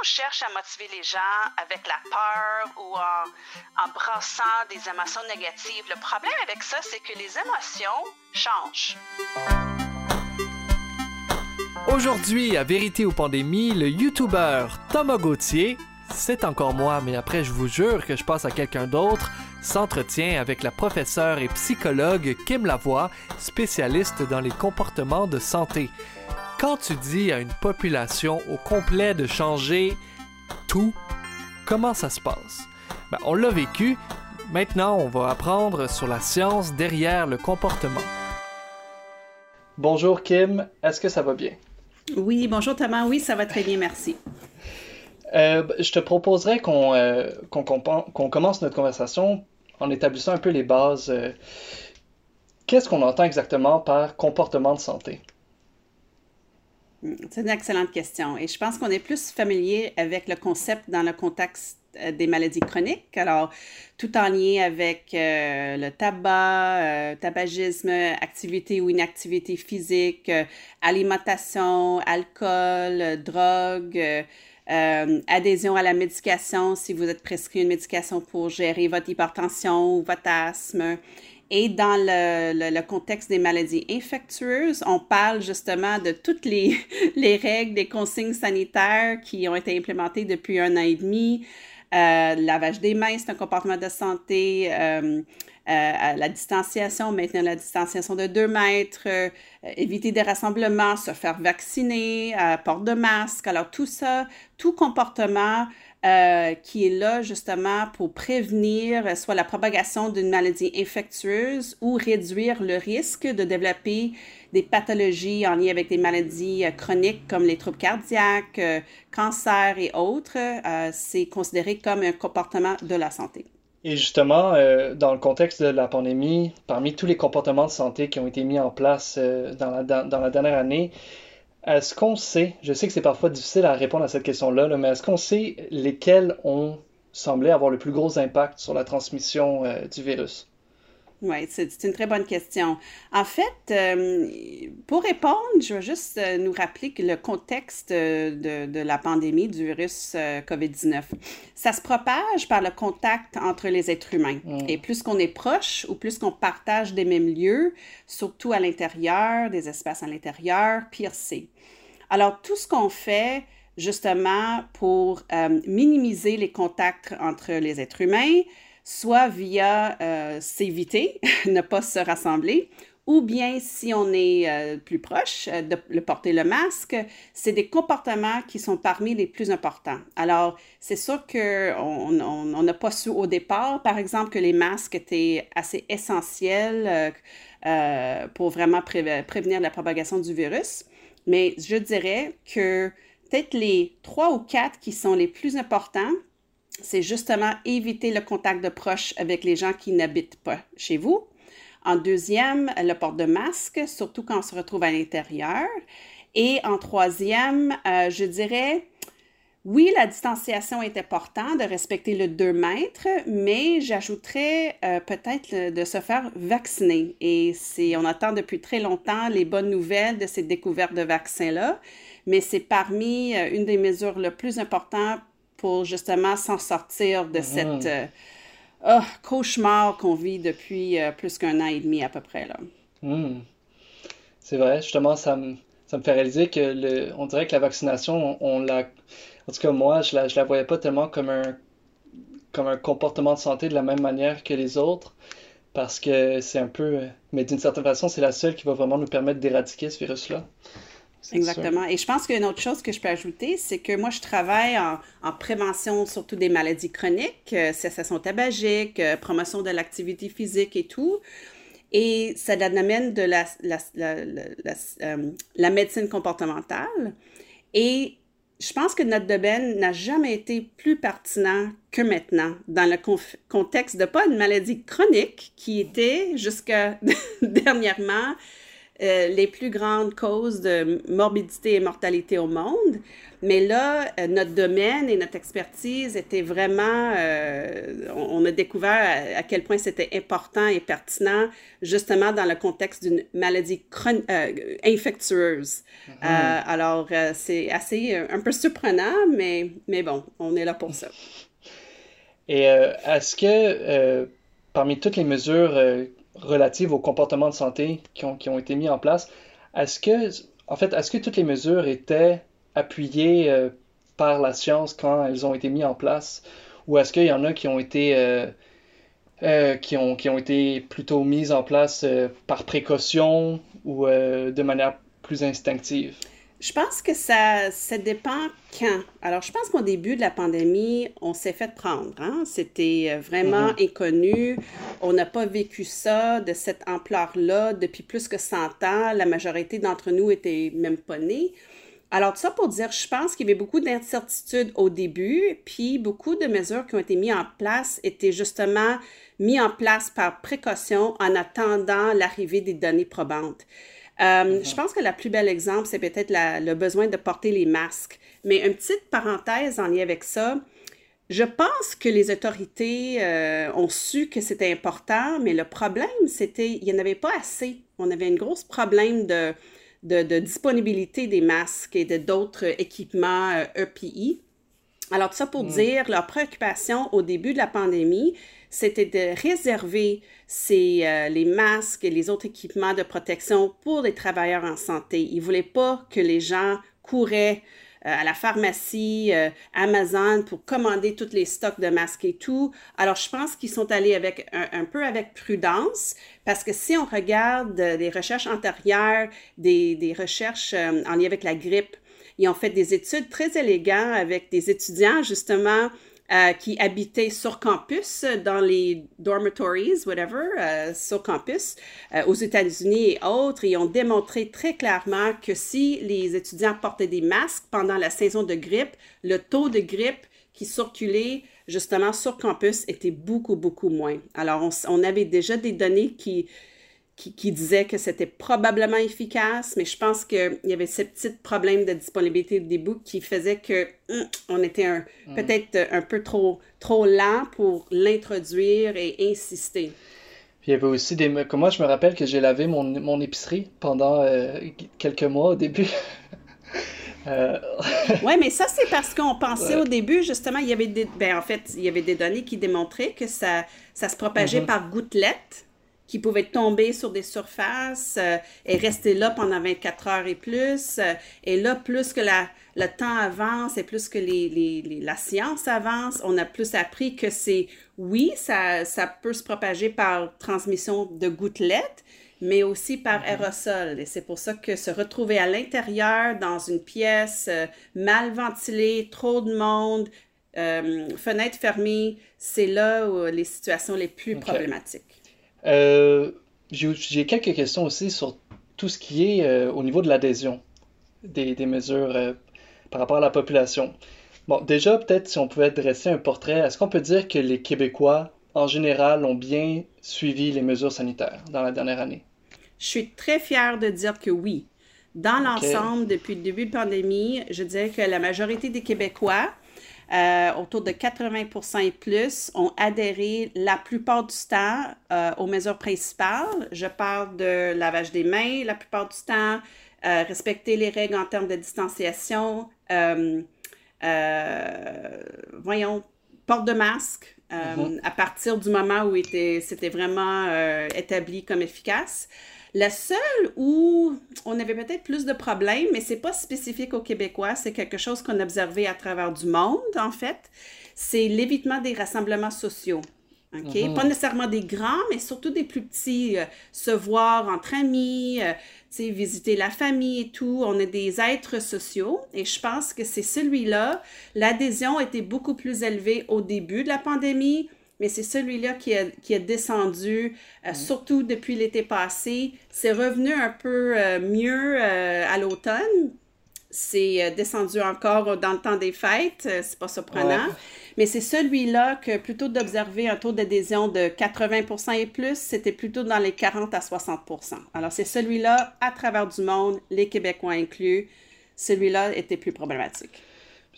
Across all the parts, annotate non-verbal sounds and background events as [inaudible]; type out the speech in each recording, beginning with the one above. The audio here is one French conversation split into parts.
on cherche à motiver les gens avec la peur ou en, en brassant des émotions négatives, le problème avec ça, c'est que les émotions changent. Aujourd'hui, à Vérité ou Pandémie, le YouTuber Thomas Gauthier, c'est encore moi, mais après je vous jure que je passe à quelqu'un d'autre, s'entretient avec la professeure et psychologue Kim Lavoie, spécialiste dans les comportements de santé. Quand tu dis à une population au complet de changer tout, comment ça se passe? Ben, on l'a vécu, maintenant on va apprendre sur la science derrière le comportement. Bonjour Kim, est-ce que ça va bien? Oui, bonjour Thomas, oui, ça va très bien, merci. Euh, je te proposerais qu'on euh, commence notre conversation en établissant un peu les bases. Euh, qu'est-ce qu'on entend exactement par comportement de santé? C'est une excellente question. Et je pense qu'on est plus familier avec le concept dans le contexte des maladies chroniques. Alors, tout en lien avec le tabac, tabagisme, activité ou inactivité physique, alimentation, alcool, drogue, euh, adhésion à la médication si vous êtes prescrit une médication pour gérer votre hypertension ou votre asthme. Et dans le, le, contexte des maladies infectieuses, on parle justement de toutes les, [laughs] les règles, des consignes sanitaires qui ont été implémentées depuis un an et demi. Euh, lavage des mains, c'est un comportement de santé. Euh, euh, la distanciation, maintenir la distanciation de 2 mètres, éviter des rassemblements, se faire vacciner, port de masque. Alors tout ça, tout comportement qui est là justement pour prévenir soit la propagation d'une maladie infectieuse ou réduire le risque de développer des pathologies en lien avec des maladies chroniques comme les troubles cardiaques, cancer et autres, c'est considéré comme un comportement de la santé. Et justement, euh, dans le contexte de la pandémie, parmi tous les comportements de santé qui ont été mis en place euh, dans, la, dans, la, dernière année, est-ce qu'on sait, je sais que c'est parfois difficile à répondre à cette question-là, mais est-ce qu'on sait lesquels ont semblé avoir le plus gros impact sur la transmission euh, du virus? Oui, c'est une très bonne question. En fait, euh, pour répondre, je vais juste euh, nous rappeler que le contexte de, de la pandémie du virus euh, COVID-19, ça se propage par le contact entre les êtres humains. Mm. Et plus qu'on est proche ou plus qu'on partage des mêmes lieux, surtout à l'intérieur, des espaces à l'intérieur, pire c'est. Alors, tout ce qu'on fait, justement, pour minimiser les contacts entre les êtres humains, soit via euh, s'éviter, [laughs] ne pas se rassembler, ou bien si on est euh, plus proche, euh, de, porter le masque, c'est des comportements qui sont parmi les plus importants. Alors, c'est sûr qu'on n'a pas su au départ, par exemple, que les masques étaient assez essentiels pour vraiment prévenir la propagation du virus, mais je dirais que peut-être les trois ou quatre qui sont les plus importants, c'est justement éviter le contact de proche avec les gens qui n'habitent pas chez vous. En deuxième, le port de masque, surtout quand on se retrouve à l'intérieur. Et en troisième, euh, je dirais, oui, la distanciation est importante, de respecter le 2 mètres, mais j'ajouterais euh, peut-être de se faire vacciner. Et on attend depuis très longtemps les bonnes nouvelles de cette découverte de vaccins-là, mais c'est parmi euh, une des mesures les plus importantes pour justement s'en sortir de cette mhm. euh, oh, cauchemar qu'on vit depuis euh, plus qu'un an et demi à peu près. Là. Hmm. C'est vrai, justement, ça me, ça me fait réaliser que le, on dirait que la vaccination, on, l'a. En tout cas, moi, je la, je la voyais pas tellement comme un, comme un comportement de santé de la même manière que les autres, parce que c'est un peu. Mais d'une certaine façon, c'est la seule qui va vraiment nous permettre d'éradiquer ce virus-là. Exactement. Et je pense qu'une autre chose que je peux ajouter, c'est que moi, je travaille en, prévention surtout des maladies chroniques, euh, cessation tabagique, euh, promotion de l'activité physique et tout. Et ça amène de la, la, la, euh, la, médecine comportementale. Et je pense que notre domaine n'a jamais été plus pertinent que maintenant dans le contexte de pas une maladie chronique qui était jusqu'à [laughs] dernièrement euh, les plus grandes causes de morbidité et mortalité au monde, Mais là, euh, notre domaine et notre expertise était vraiment, euh, on, a découvert à, quel point c'était important et pertinent, justement dans le contexte d'une maladie euh, infectieuse. Mm-hmm. alors, c'est assez un peu surprenant, mais, mais bon, on est là pour ça. Et est-ce que parmi toutes les mesures relatives au comportement de santé qui ont, qui ont été mises en place, est-ce que, en fait, est-ce que toutes les mesures étaient appuyées euh, par la science quand elles ont été mises en place, ou est-ce qu'il y en a qui ont été euh, euh, qui, ont, qui ont été plutôt mises en place par précaution ou de manière plus instinctive? Je pense que ça, ça dépend quand. Alors, je pense qu'au début de la pandémie, on s'est fait prendre. Hein? C'était vraiment mm-hmm. inconnu. On n'a pas vécu ça de cette ampleur-là depuis plus que 100 ans. La majorité d'entre nous étaient même pas nés. Alors, tout ça pour dire, je pense qu'il y avait beaucoup d'incertitudes au début, puis beaucoup de mesures qui ont été mises en place étaient justement mises en place par précaution en attendant l'arrivée des données probantes. Euh, je pense que le plus bel exemple, c'est peut-être le besoin de porter les masques. Mais une petite parenthèse en lien avec ça, je pense que les autorités euh, ont su que c'était important, mais le problème, c'était qu'il n'y en avait pas assez. On avait un gros problème de, de, disponibilité des masques et de d'autres équipements EPI. Euh, e Alors, tout ça pour mm. dire, leur préoccupation au début de la pandémie, c'était de réserver euh, les masques et les autres équipements de protection pour les travailleurs en santé. Ils ne voulaient pas que les gens couraient euh, à la pharmacie, euh, Amazon pour commander tous les stocks de masques et tout. Alors, je pense qu'ils sont allés avec un, peu avec prudence parce que si on regarde des recherches antérieures, des, des recherches en lien avec la grippe, ils ont fait des études très élégantes avec des étudiants justement euh, qui habitaient sur campus, dans les dormitories, whatever, euh, sur campus, euh, aux États-Unis et autres, et ont démontré très clairement que si les étudiants portaient des masques pendant la saison de grippe, le taux de grippe qui circulait justement sur campus était beaucoup, beaucoup moins. Alors, on, on avait déjà des données qui, qui, disait que c'était probablement efficace, mais je pense qu'il y avait ce petit problème de disponibilité des bouts qui faisait que hum, on était mm. peut-être un peu trop, trop lent pour l'introduire et insister. Puis il y avait aussi des... Comme moi, je me rappelle que j'ai lavé mon, mon épicerie pendant euh, quelques mois au début. [laughs] Euh, oui, mais ça, c'est parce qu'on pensait au début, justement, il y avait des... Ben, en fait, il y avait des données qui démontraient que ça, ça se propageait mm-hmm. par gouttelettes qui pouvaient tomber sur des surfaces euh, et rester là pendant 24 heures et plus. Euh, et là, plus que la, le temps avance et plus que les, les, la science avance, on a plus appris que c'est, oui, ça, ça peut se propager par transmission de gouttelettes, mais aussi par mhm. aérosol. Et c'est pour ça que se retrouver à l'intérieur, dans une pièce euh, mal ventilée, trop de monde, fenêtre fermée, c'est là où les situations les plus problématiques. Euh, j'ai quelques questions aussi sur tout ce qui est euh, au niveau de l'adhésion des, des, mesures euh, par rapport à la population. Bon, déjà, peut-être si on pouvait dresser un portrait, est-ce qu'on peut dire que les Québécois, en général, ont bien suivi les mesures sanitaires dans la dernière année? Je suis très fière de dire que oui. Dans l'ensemble, depuis le début de la pandémie, je dirais que la majorité des Québécois euh, autour de 80% et plus, ont adhéré la plupart du temps euh, aux mesures principales. Je parle de lavage des mains la plupart du temps, euh, respecter les règles en termes de distanciation, voyons, porte de masque. Mm-hmm. à partir du moment où c'était vraiment établi comme efficace. La seule où on avait peut-être plus de problèmes, mais c'est pas spécifique aux Québécois, c'est quelque chose qu'on a observé à travers du monde, en fait, c'est l'évitement des rassemblements sociaux. OK? Mhm. Pas nécessairement des grands, mais surtout des plus petits. Euh, se voir entre amis, euh, visiter la famille et tout. On est des êtres sociaux et je pense que c'est celui-là. L'adhésion était beaucoup plus élevée au début de la pandémie mais c'est celui-là qui a descendu, euh, surtout depuis l'été passé. C'est revenu un peu euh, mieux euh, à l'automne. C'est descendu encore dans le temps des fêtes, c'est pas surprenant. Mais c'est celui-là que plutôt d'observer un taux d'adhésion de 80% et plus, c'était plutôt dans les 40 à 60 Alors c'est celui-là, à travers du monde, les Québécois inclus, celui-là était plus problématique.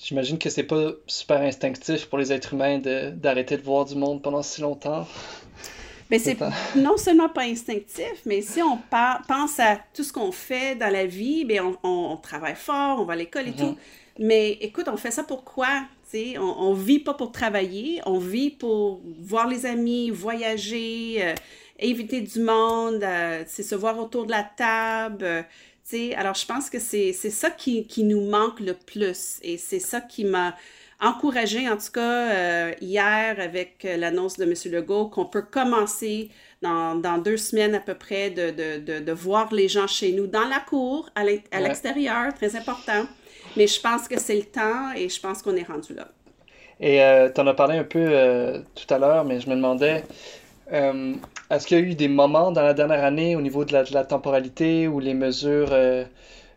J'imagine que c'est pas super instinctif pour les êtres humains d'arrêter de, voir du monde pendant si longtemps. Mais c'est non seulement pas instinctif, mais si on pense à tout ce qu'on fait dans la vie, bien on, travaille fort, on va à l'école et tout. Mm-hmm. Mais écoute, on fait ça pour quoi? On, ne vit pas pour travailler, on vit pour voir les amis, voyager, euh, éviter du monde, euh, se voir autour de la table. Euh, alors, je pense que c'est ça qui, nous manque le plus. Et c'est ça qui m'a encouragé, en tout cas, euh, hier avec l'annonce de M. Legault, qu'on peut commencer dans, deux semaines à peu près de, voir les gens chez nous dans la cour, à l'extérieur, très important. Mais je pense que c'est le temps et je pense qu'on est rendu là. Et tu en as parlé un peu tout à l'heure, mais je me demandais, euh, est-ce qu'il y a eu des moments dans la dernière année au niveau de la, temporalité où les mesures euh,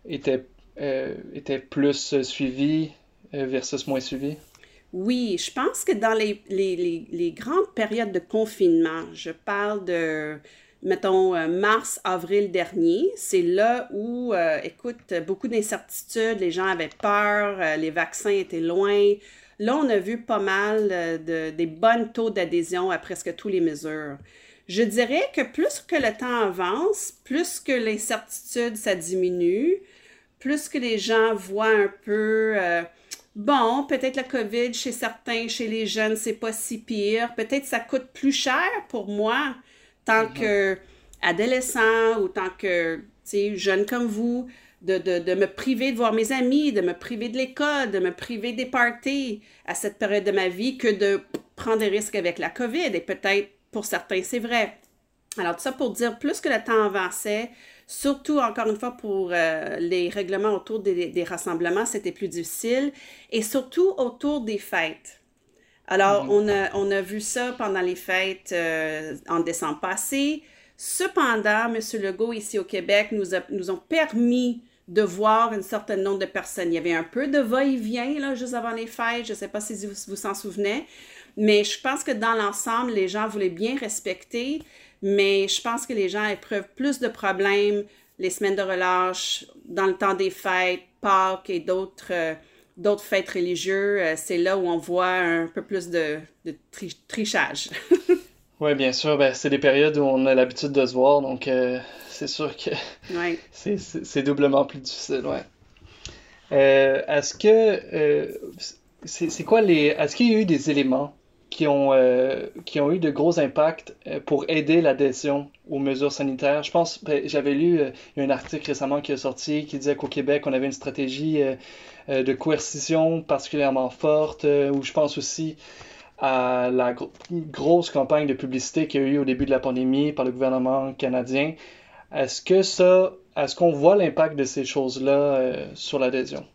étaient, euh, étaient plus suivies versus moins suivies? Oui, je pense que dans les, les, les, grandes périodes de confinement, je parle de, mettons, mars, avril dernier, c'est là où, écoute, beaucoup d'incertitudes, les gens avaient peur, les vaccins étaient loin, Là, on a vu pas mal euh, de, des bons taux d'adhésion à presque toutes les mesures. Je dirais que plus que le temps avance, plus que l'incertitude, ça diminue, plus que les gens voient un peu, euh, bon, peut-être la COVID chez certains, chez les jeunes, c'est pas si pire. Peut-être ça coûte plus cher pour moi, tant mm-hmm. que adolescent ou tant que, jeune comme vous de, me priver de voir mes amis, de me priver de l'école, de me priver des parties à cette période de ma vie que de prendre des risques avec la COVID. Et peut-être pour certains, c'est vrai. Alors, tout ça pour dire, plus que le temps avançait, surtout encore une fois pour euh, les règlements autour des, rassemblements, c'était plus difficile. Et surtout autour des fêtes. Alors, mm-hmm. on, a, vu ça pendant les fêtes euh, en décembre passé. Cependant, M. Legault, ici au Québec, nous, a, nous ont permis de voir un certain nombre de personnes. Il y avait un peu de va-et-vient, là, juste avant les fêtes. Je ne sais pas si vous vous s'en souvenez. Mais je pense que dans l'ensemble, les gens voulaient bien respecter. Mais je pense que les gens éprouvent plus de problèmes les semaines de relâche, dans le temps des fêtes, Pâques et d'autres euh, d'autres fêtes religieuses. Euh, c'est là où on voit un peu plus de, de trichage. [laughs] oui, bien sûr. Ben, c'est des périodes où on a l'habitude de se voir. Donc, euh, c'est sûr que [laughs] c'est doublement plus difficile, ouais. Euh, est-ce que c'est quoi les est-ce qu'il y a eu des éléments qui ont euh, qui ont eu de gros impacts pour aider l'adhésion aux mesures sanitaires Je pense ben, j'avais lu a un article récemment qui est sorti qui disait qu'au Québec on avait une stratégie de coercition particulièrement forte ou je pense aussi à la grosse campagne de publicité qu'il y a eu au début de la pandémie par le gouvernement canadien est-ce que ça, est-ce qu'on voit l'impact de ces choses-là euh, sur l'adhésion?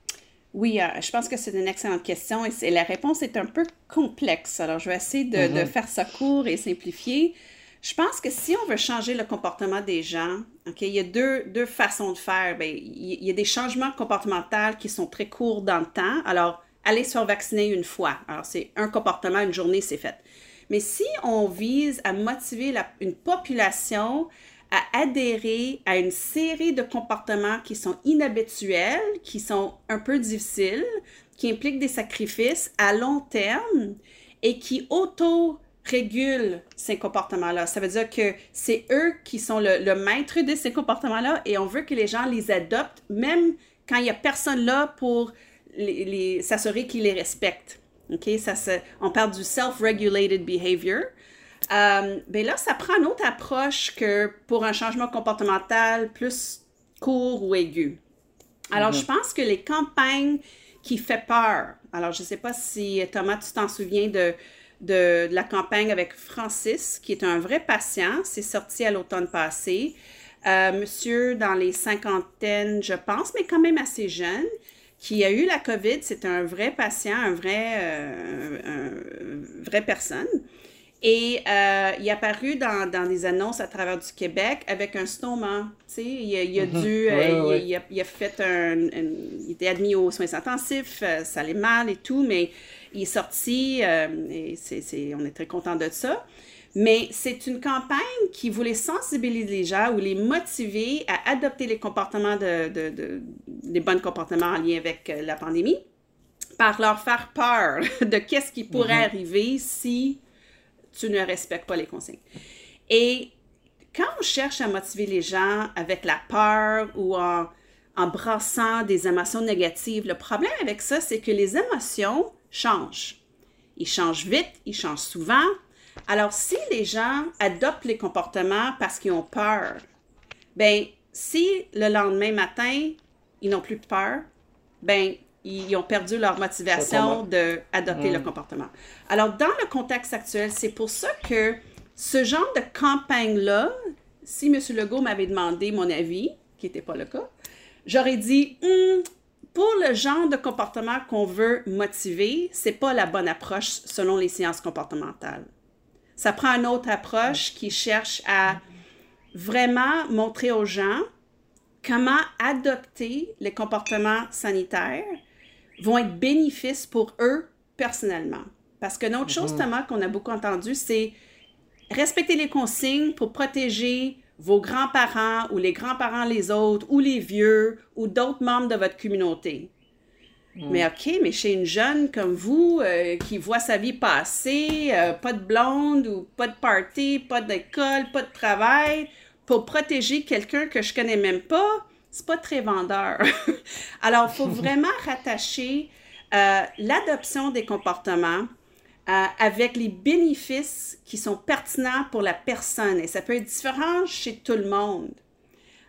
Oui, euh, je pense que c'est une excellente question et la réponse est un peu complexe. Alors, je vais essayer de, mm-hmm. faire ça court et simplifier. Je pense que si on veut changer le comportement des gens, il y a deux, deux façons de faire. Bien, il y a des changements comportementaux qui sont très courts dans le temps. Alors, aller se faire vacciner une fois. Alors, c'est un comportement, une journée, c'est fait. Mais si on vise à motiver une population à adhérer à une série de comportements qui sont inhabituels, qui sont un peu difficiles, qui impliquent des sacrifices à long terme et qui auto-régulent ces comportements-là. Ça veut dire que c'est eux qui sont le, maître de ces comportements-là et on veut que les gens les adoptent même quand il n'y a personne là pour s'assurer qu'ils les respectent. OK? Ça, on parle du self-regulated behavior. Euh, ben là, ça prend une autre approche que pour un changement comportemental plus court ou aigu. Alors, je mhm. pense que les campagnes qui font peur, alors je ne sais pas si Thomas, tu t'en souviens de, de, la campagne avec Francis, qui est un vrai patient, c'est sorti à l'automne passé. Euh, monsieur dans les cinquantaines, je pense, mais quand même assez jeune, qui a eu la COVID, c'est un vrai patient, un vrai, euh, un, vrai personne. Et euh, il est apparu dans, dans, des annonces à travers du Québec avec un snowman. Tu sais, il, a dû. Euh, il, a, fait un, Il était admis aux soins intensifs, euh, ça allait mal et tout, mais il est sorti et c'est, on est très content de ça. Mais c'est une campagne qui voulait sensibiliser les gens ou les motiver à adopter les comportements de, de, de, des bons comportements en lien avec la pandémie par leur faire peur [laughs] de qu'est-ce qui pourrait mm-hmm. arriver si tu ne respectes pas les consignes. Et quand on cherche à motiver les gens avec la peur ou en, brassant des émotions négatives, le problème avec ça, c'est que les émotions changent. Ils changent vite, ils changent souvent. Alors, si les gens adoptent les comportements parce qu'ils ont peur, ben si le lendemain matin, ils n'ont plus de peur, ben ils ont perdu leur motivation d'adopter le mm. comportement. Alors, dans le contexte actuel, c'est pour ça que ce genre de campagne-là, si M. Legault m'avait demandé mon avis, qui n'était pas le cas, j'aurais dit, hum, pour le genre de comportement qu'on veut motiver, c'est pas la bonne approche selon les sciences comportementales. Ça prend une autre approche qui cherche à vraiment montrer aux gens comment adopter les comportements sanitaires vont être bénéfices pour eux personnellement. Parce que autre chose, mhm. Thomas, qu'on a beaucoup entendu, c'est respecter les consignes pour protéger vos grands-parents ou les grands-parents les autres ou les vieux ou d'autres membres de votre communauté. Mhm. Mais OK, mais chez une jeune comme vous euh, qui voit sa vie passer, euh, pas de blonde ou pas de party, pas d'école, pas de travail, pour protéger quelqu'un que je connais même pas, c'est pas très vendeur. [laughs] Alors, il faut [laughs] vraiment rattacher euh, l'adoption des comportements euh, avec les bénéfices qui sont pertinents pour la personne. Et ça peut être différent chez tout le monde.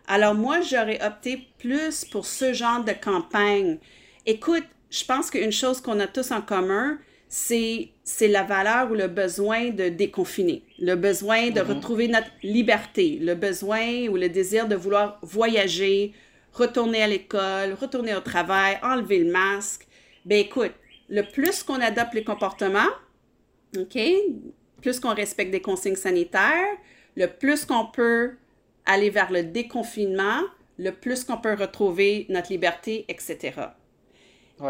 Alors, moi, j'aurais opté plus pour ce genre de campagne. Écoute, je pense qu'une chose qu'on a tous en commun, c'est la valeur ou le besoin de déconfiner, le besoin de mm-hmm. retrouver notre liberté, le besoin ou le désir de vouloir voyager, retourner à l'école, retourner au travail, enlever le masque. Ben écoute, le plus qu'on adopte les comportements, OK, plus qu'on respecte des consignes sanitaires, le plus qu'on peut aller vers le déconfinement, le plus qu'on peut retrouver notre liberté, etc.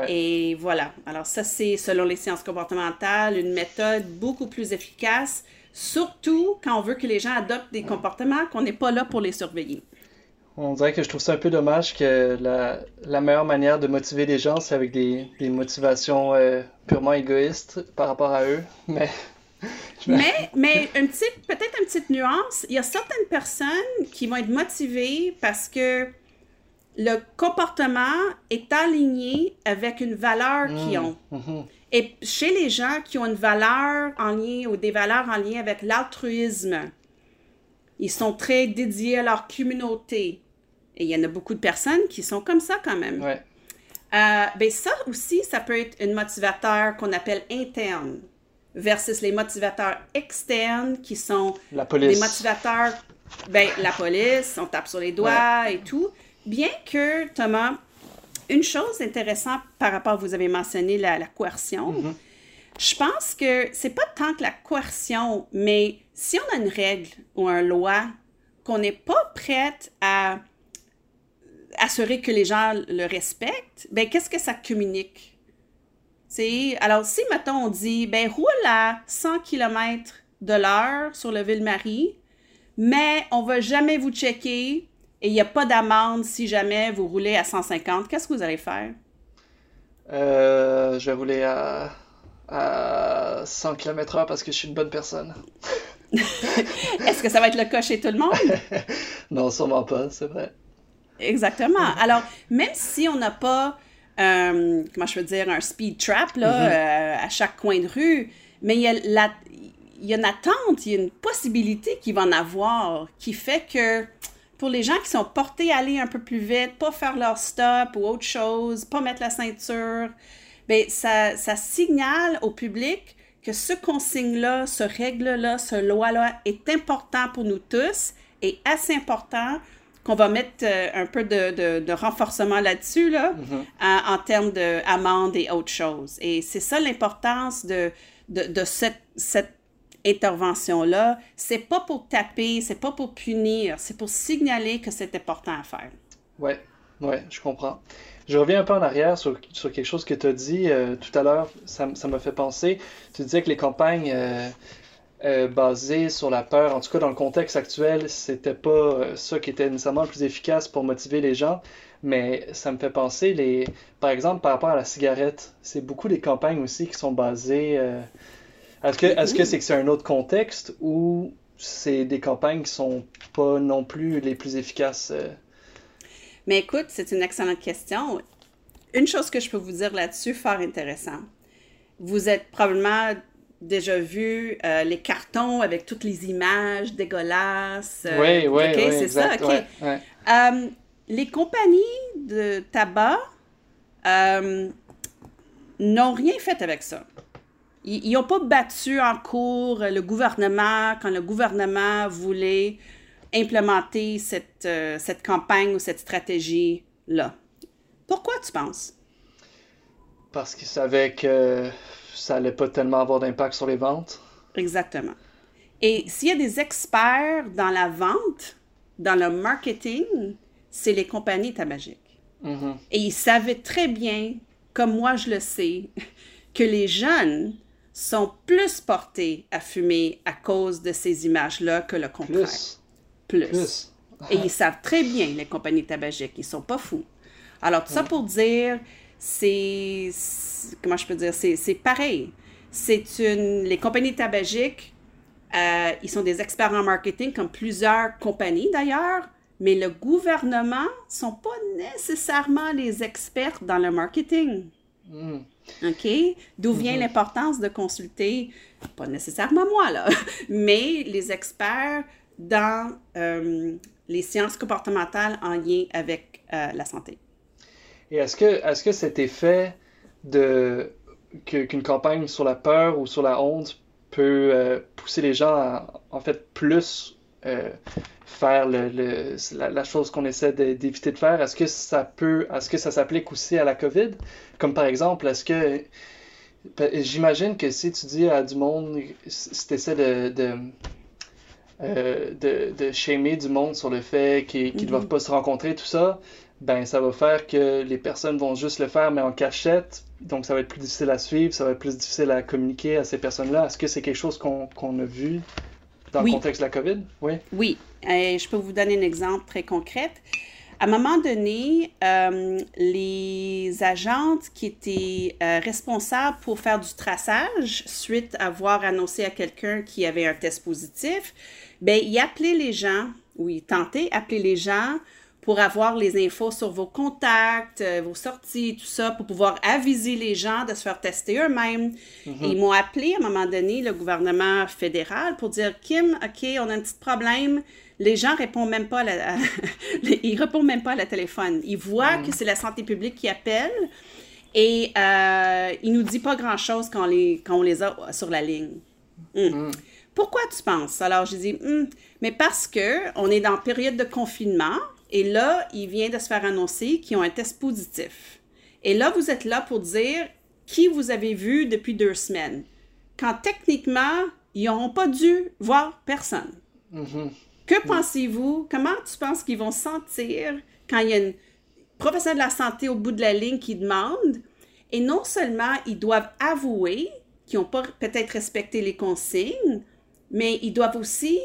Et voilà. Alors ça, c'est selon les sciences comportementales, une méthode beaucoup plus efficace, surtout quand on veut que les gens adoptent des comportements qu'on n'est pas là pour les surveiller. On dirait que je trouve ça un peu dommage que la, la meilleure manière de motiver les gens, c'est avec des, des motivations euh, purement égoïstes par rapport à eux. Mais, mais, mais une petite, peut-être une petite nuance, il y a certaines personnes qui vont être motivées parce que le comportement est aligné avec une valeur qu'ils mmh. ont. Mmh. Et chez les gens qui ont une valeur en lien ou des valeurs en lien avec l'altruisme, ils sont très dédiés à leur communauté. Et il y en a beaucoup de personnes qui sont comme ça quand même. Ouais. Euh, ben ça aussi, ça peut être un motivateur qu'on appelle interne versus les motivateurs externes qui sont la police. les motivateurs, ben, la police, on tape sur les doigts et tout. Bien que, Thomas, une chose intéressante par rapport, vous avez mentionné la, coercion, mm-hmm. je pense que c'est pas tant que la coercion, mais si on a une règle ou une loi qu'on n'est pas prête à assurer que les gens le respectent, ben qu'est-ce que ça communique? c'est alors, si, mettons, on dit, ben roule à 100 km de l'heure sur le Ville-Marie, mais on va jamais vous checker et il n'y a pas d'amende si jamais vous roulez à 150, qu'est-ce que vous allez faire? Euh, je vais rouler à, à 100 km/h parce que je suis une bonne personne. [laughs] Est-ce que ça va être le cas chez tout le monde? [laughs] non, sûrement pas, c'est vrai. Exactement. Alors, même si on n'a pas, euh, comment je veux dire, un speed trap là, mm-hmm. euh, à chaque coin de rue, mais il y a la, il y a une attente, il y a une possibilité qu'il va en avoir qui fait que pour les gens qui sont portés à aller un peu plus vite, pas faire leur stop ou autre chose, pas mettre la ceinture, bien, ça, ça signale au public que ce consigne-là, ce règle-là, ce loi-là est important pour nous tous et assez important qu'on va mettre euh, un peu de, de, renforcement là-dessus, là, mm-hmm. en, termes d'amende et autre chose. Et c'est ça l'importance de, de, de cette, cette intervention-là, c'est pas pour taper, c'est pas pour punir, c'est pour signaler que c'est important à faire. Ouais, ouais, je comprends. Je reviens un peu en arrière sur, sur quelque chose que tu as dit euh, tout à l'heure, ça m'a fait penser. Tu disais que les campagnes euh, euh, basées sur la peur, en tout cas dans le contexte actuel, c'était pas ça qui était nécessairement le plus efficace pour motiver les gens. Mais ça me fait penser, les... par exemple, par rapport à la cigarette, c'est beaucoup des campagnes aussi qui sont basées. Est-ce que c'est que c'est un autre contexte ou c'est des campagnes qui sont pas non plus les plus efficaces? euh? Mais écoute, c'est une excellente question. Une chose que je peux vous dire là-dessus, fort intéressant. Vous êtes probablement déjà vu euh, les cartons avec toutes les images dégueulasses. euh, Oui, oui, ok, oui, c'est ça, ok. ouais, ouais. Euh, les compagnies de tabac euh, n'ont rien fait avec ça. Ils n'ont pas battu en cours le gouvernement quand le gouvernement voulait implémenter cette, euh, cette campagne ou cette stratégie-là. Pourquoi tu penses? Parce qu'ils savaient que ça allait pas tellement avoir d'impact sur les ventes. Exactement. Et s'il y a des experts dans la vente, dans le marketing, c'est les compagnies tabagiques. Mhm. Et ils savaient très bien, comme moi je le sais, [laughs] que les jeunes sont plus portés à fumer à cause de ces images-là que le contraire. Plus, Plus. plus. Et ils savent très bien, les compagnies tabagiques, ils sont pas fous. Alors, tout ça pour dire, c'est... Comment je peux dire? C'est c'est pareil. C'est une... Les compagnies tabagiques, euh, ils sont des experts en marketing, comme plusieurs compagnies d'ailleurs, mais le gouvernement sont pas nécessairement les experts dans le marketing. Mm. OK? D'où vient l'importance de consulter, pas nécessairement moi, là, [laughs] mais les experts dans euh, les sciences comportementales en lien avec euh, la santé. Et est-ce que, est-ce que cet effet de, qu'une campagne sur la peur ou sur la honte peut euh, pousser les gens à, en fait, plus faire le, le- la, la chose qu'on essaie d'éviter de faire, est-ce que ça peut, est-ce que ça s'applique aussi à la COVID? Comme par exemple, est-ce que, j'imagine que si tu dis à du monde, si tu essaies de, de, euh, de, de shamer du monde sur le fait qu'ils ne doivent pas se rencontrer, tout ça, ben ça va faire que les personnes vont juste le faire, mais en cachette. Donc ça va être plus difficile à suivre, ça va être plus difficile à communiquer à ces personnes-là. Est-ce que c'est quelque chose qu'on qu'on a vu dans Oui. le contexte de la COVID? Oui. Oui, euh, je peux vous donner un exemple très concret. À un moment donné, euh, les agentes qui étaient euh, responsables pour faire du traçage, suite à avoir annoncé à quelqu'un qui avait un test positif, ben, ils appelaient les gens, ou ils tentaient d'appeler les gens pour avoir les infos sur vos contacts, euh, vos sorties, tout ça, pour pouvoir aviser les gens de se faire tester eux-mêmes. Et ils m'ont appelé à un moment donné, le gouvernement fédéral, pour dire Kim, OK, on a un petit problème. Les gens répondent même pas à la, à- [laughs] ils répondent même pas à la téléphone. Ils voient que c'est la santé publique qui appelle et euh, il nous dit pas grand-chose quand on les, quand on les a sur la ligne. Hum. Pourquoi tu penses? Alors, j'ai dit, Hum, mais parce que on est dans période de confinement et là, il vient de se faire annoncer qu'ils ont un test positif. Et là, vous êtes là pour dire qui vous avez vu depuis deux semaines. Quand techniquement, ils n'auront pas dû voir personne. Mhm. Que pensez-vous? Comment tu penses qu'ils vont se sentir quand il y a une professionnel de la santé au bout de la ligne qui demande? Et non seulement ils doivent avouer qu'ils n'ont pas peut-être respecté les consignes, mais ils doivent aussi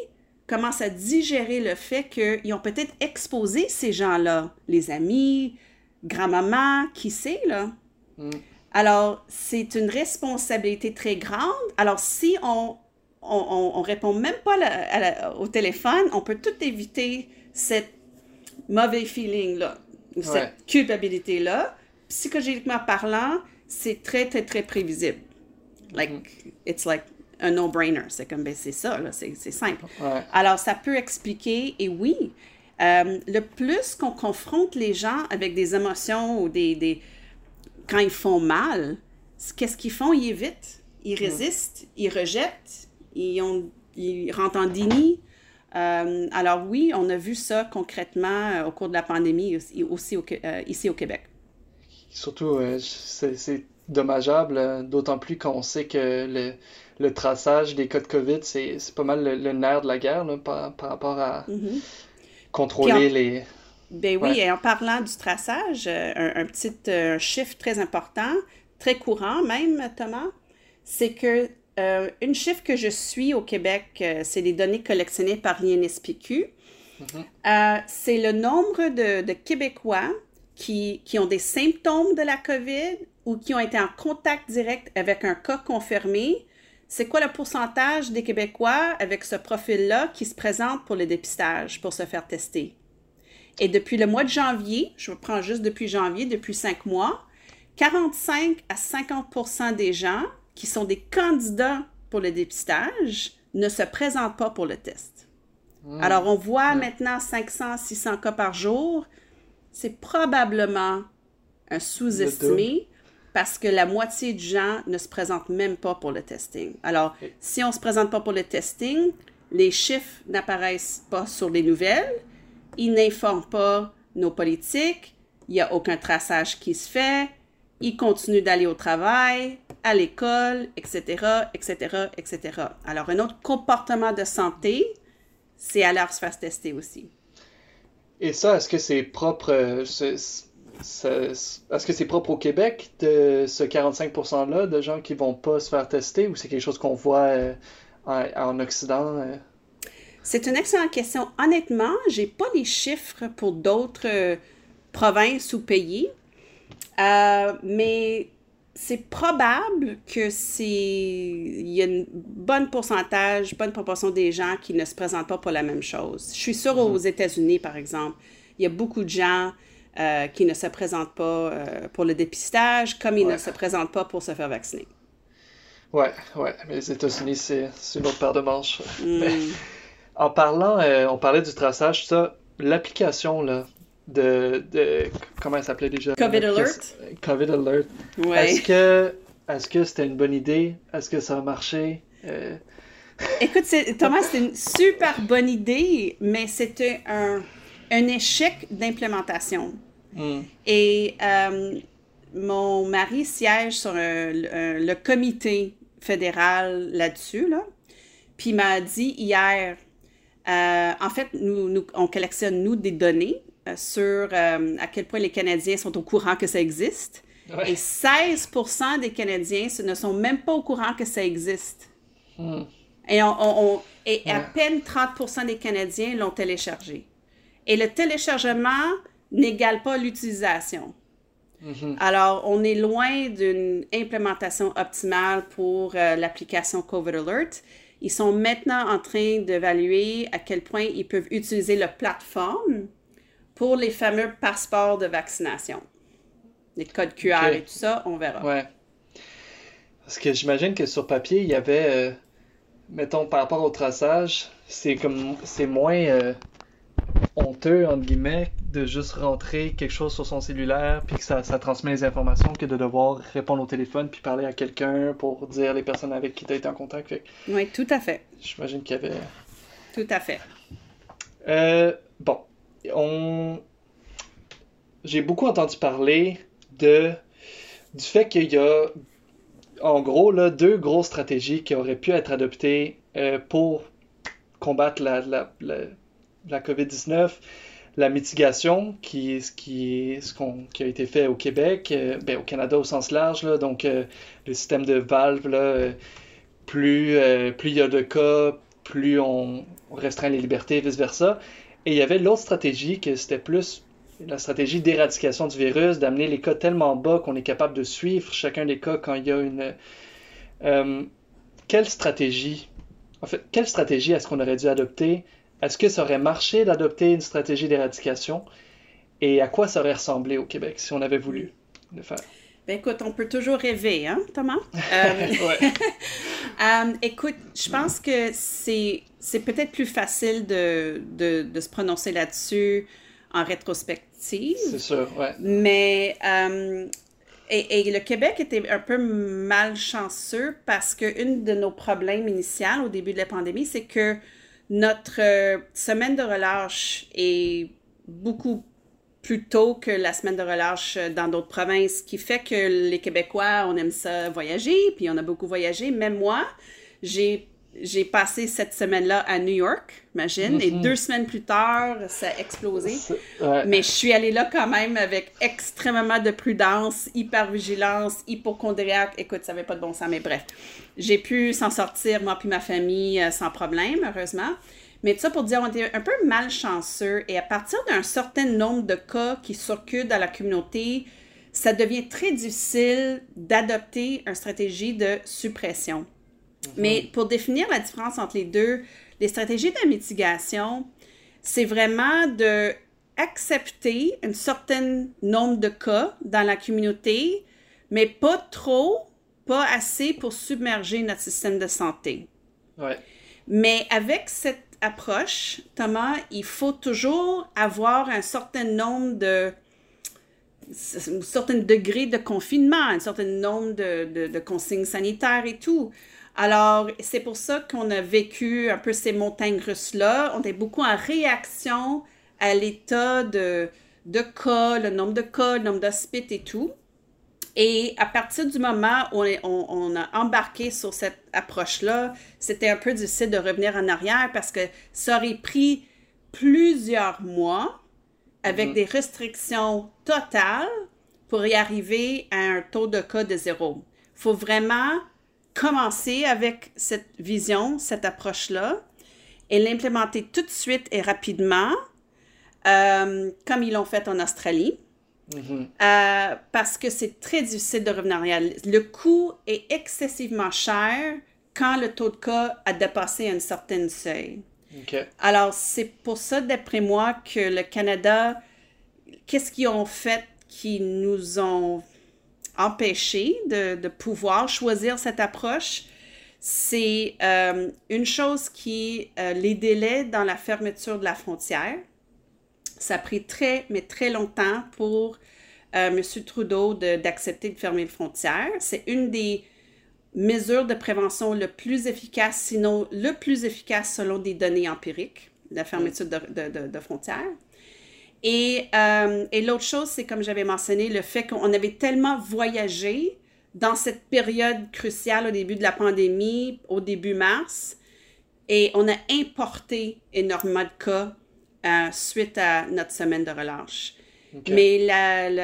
commencer à digérer le fait qu'ils ont peut-être exposé ces gens-là, les amis, grand-maman, qui sait, là. Mm. Alors, c'est une responsabilité très grande. Alors, si on on, on, on répond même pas à la- à la- au téléphone, on peut tout éviter cette mauvais feeling-là, ou Ouais. cette culpabilité-là. Psychologiquement parlant, c'est très, très, très prévisible. Like, it's like a no-brainer. C'est comme, ben, c'est ça, c'est c'est simple. Ouais. Alors, ça peut expliquer, et oui, euh, le plus qu'on confronte les gens avec des émotions ou des, des... quand ils font mal, qu'est-ce qu'ils font? Ils évitent, ils résistent, ils rejettent, ils, ont, ils rentrent en déni. Euh, alors oui, on a vu ça concrètement euh, au cours de la pandémie aussi, aussi au Qué- euh, ici au Québec. Surtout, c'est dommageable, d'autant plus qu'on sait que le, le traçage des cas de COVID, c'est pas mal le, le nerf de la guerre là, par, par rapport à Mhm. contrôler en- les... Ben oui, Ouais. et en parlant du traçage, euh, un, un petit euh, chiffre très important, très courant même, Thomas, c'est que euh, une chiffre que je suis au Québec, euh, c'est les données collectionnées par l'INSPQ. Euh, c'est le nombre de, de Québécois qui, qui ont des symptômes de la COVID ou qui ont été en contact direct avec un cas confirmé, c'est quoi le pourcentage des Québécois avec ce profil-là qui se présentent pour le dépistage, pour se faire tester? Et depuis le mois de janvier, je prends juste depuis janvier, depuis cinq mois, 45 à 50% des gens qui sont des candidats pour le dépistage ne se présentent pas pour le test. Hmm. Alors, on voit maintenant 500, 600 cas par jour. C'est probablement un sous-estimé parce que la moitié de gens ne se présentent même pas pour le testing. Alors, si on ne se présente pas pour le testing, les chiffres n'apparaissent pas sur les nouvelles, ils n'informent pas nos politiques, il n'y a aucun traçage qui se fait, ils continuent d'aller au travail, à l'école, etc., etc., etc. Alors, un autre comportement de santé, c'est aller se faire tester aussi. Et ça, est-ce que c'est propre, euh, est-ce que c'est propre au Québec de ce 45%-là de gens qui vont pas se faire tester ou c'est quelque chose qu'on voit euh, en, Occident? Euh? C'est une excellente question. Honnêtement, j'ai pas les chiffres pour d'autres provinces ou pays, mais c'est probable que c'est il y a une bonne pourcentage, bonne proportion des gens qui ne se présentent pas pour la même chose. Je suis sûre aux États-Unis, par exemple, il y a beaucoup de gens euh, qui ne se présentent pas euh, pour le dépistage, comme ils ne se présentent pas pour se faire vacciner. Ouais, ouais, mais les États-Unis, c'est une autre paire de manches. [laughs] Mm. en parlant, euh, on parlait du traçage, ça, l'application, là, de, de, comment elle s'appelait déjà? COVID Alert. COVID Alert. Ouais. Est-ce que est-ce que c'était une bonne idée? Est-ce que ça a marché? [laughs] Écoute, Thomas, c'est une super bonne idée, mais c'était un, un échec d'implémentation. Mm. Et euh, mon mari siège sur le comité fédéral là-dessus, là. Puis il m'a dit hier, euh, en fait, nous, on collectionne, nous, des données euh, sur à quel point les Canadiens sont au courant que ça existe. Et 16% des Canadiens ne sont même pas au courant que ça existe. Mm. Et, on, et à peine 30% des Canadiens l'ont téléchargé. Et le téléchargement n'égale pas l'utilisation. Mhm. Alors, on est loin d'une implémentation optimale pour euh, l'application COVID Alert. Ils sont maintenant en train d'évaluer à quel point ils peuvent utiliser la plateforme pour les fameux passeports de vaccination. Les codes QR et tout ça, on verra. Ouais. Parce que j'imagine que sur papier, il y avait, euh, mettons, par rapport au traçage, c'est comme, c'est moins, euh, honteux, entre guillemets, de juste rentrer quelque chose sur son cellulaire puis que ça, ça transmet les informations que de devoir répondre au téléphone puis parler à quelqu'un pour dire les personnes avec qui tu as été en contact. Oui, tout à fait. J'imagine qu'il y avait. Tout à fait. Euh, bon, on. J'ai beaucoup entendu parler de du fait qu'il y a en gros là, deux grosses stratégies qui auraient pu être adoptées euh, pour combattre la, la la COVID-19, la mitigation, qui, qui, ce qui a été fait au Québec, euh, ben, au Canada au sens large, donc euh, le système de valves, là, euh, plus, plus il y a de cas, plus on, restreint les libertés, vice-versa. Et il y avait l'autre stratégie, que c'était plus la stratégie d'éradication du virus, d'amener les cas tellement bas qu'on est capable de suivre chacun des cas quand il y a une... quelle stratégie, en fait, quelle stratégie est-ce qu'on aurait dû adopter est-ce que ça aurait marché d'adopter une stratégie d'éradication? Et à quoi ça aurait ressemblé au Québec si on avait voulu le faire? Ben écoute, on peut toujours rêver, hein, Thomas? [laughs] Euh, [laughs] euh, écoute, je pense que c'est, c'est peut-être plus facile de, de, de se prononcer là-dessus en rétrospective. C'est sûr, ouais. Mais euh, et, et, le Québec était un peu malchanceux parce qu'une de nos problèmes initiaux au début de la pandémie, c'est que notre euh, semaine de relâche est beaucoup plus tôt que la semaine de relâche dans d'autres provinces, ce qui fait que les Québécois, on aime ça voyager, puis on a beaucoup voyagé. Même moi, j'ai j'ai passé cette semaine-là à New York, imagine, et mhm. deux semaines plus tard, ça a explosé. Mais je suis allée là quand même avec extrêmement de prudence, hyper-vigilance, hypochondriaque. Écoute, ça n'avait pas de bon sens, mais bref. J'ai pu s'en sortir, moi puis ma famille, euh, sans problème, heureusement. Mais ça pour dire, on était un peu malchanceux et à partir d'un certain nombre de cas qui circulent dans la communauté, ça devient très difficile d'adopter une stratégie de suppression. Mhm. Mais pour définir la différence entre les deux, les stratégies de mitigation, c'est vraiment de accepter un certain nombre de cas dans la communauté, mais pas trop, pas assez pour submerger notre système de santé. Ouais. Mais avec cette approche, Thomas, il faut toujours avoir un certain nombre de un certain degré de confinement, un certain nombre de, de, consignes sanitaires et tout. Alors, c'est pour ça qu'on a vécu un peu ces montagnes russes-là. On est beaucoup en réaction à l'état de, de cas, le nombre de cas, le nombre d'hospites et tout. Et à partir du moment où on, on, a embarqué sur cette approche-là, c'était un peu difficile de revenir en arrière parce que ça aurait pris plusieurs mois avec mhm. des restrictions totales pour y arriver à un taux de cas de zéro. Il faut vraiment commencer avec cette vision, cette approche-là, et l'implémenter tout de suite et rapidement, euh, comme ils l'ont fait en Australie. Mhm. Euh, parce que c'est très difficile de revenir en arrière. Le coût est excessivement cher quand le taux de cas a dépassé un certain seuil. Alors, c'est pour ça, d'après moi, que le Canada, qu'est-ce qu'ils ont fait qui nous ont empêchés de, pouvoir choisir cette approche? C'est euh, une chose qui est euh, les délais dans la fermeture de la frontière. Ça a pris très, mais très longtemps pour euh, M. Trudeau d'accepter de, fermer les frontières. C'est une des mesures de prévention le plus efficace, sinon le plus efficace selon des données empiriques, la fermeture de, de frontières. Et, euh, et l'autre chose, c'est comme j'avais mentionné, le fait qu'on avait tellement voyagé dans cette période cruciale au début de la pandémie, au début mars, et on a importé énormément de cas euh, suite à notre semaine de relâche. Mais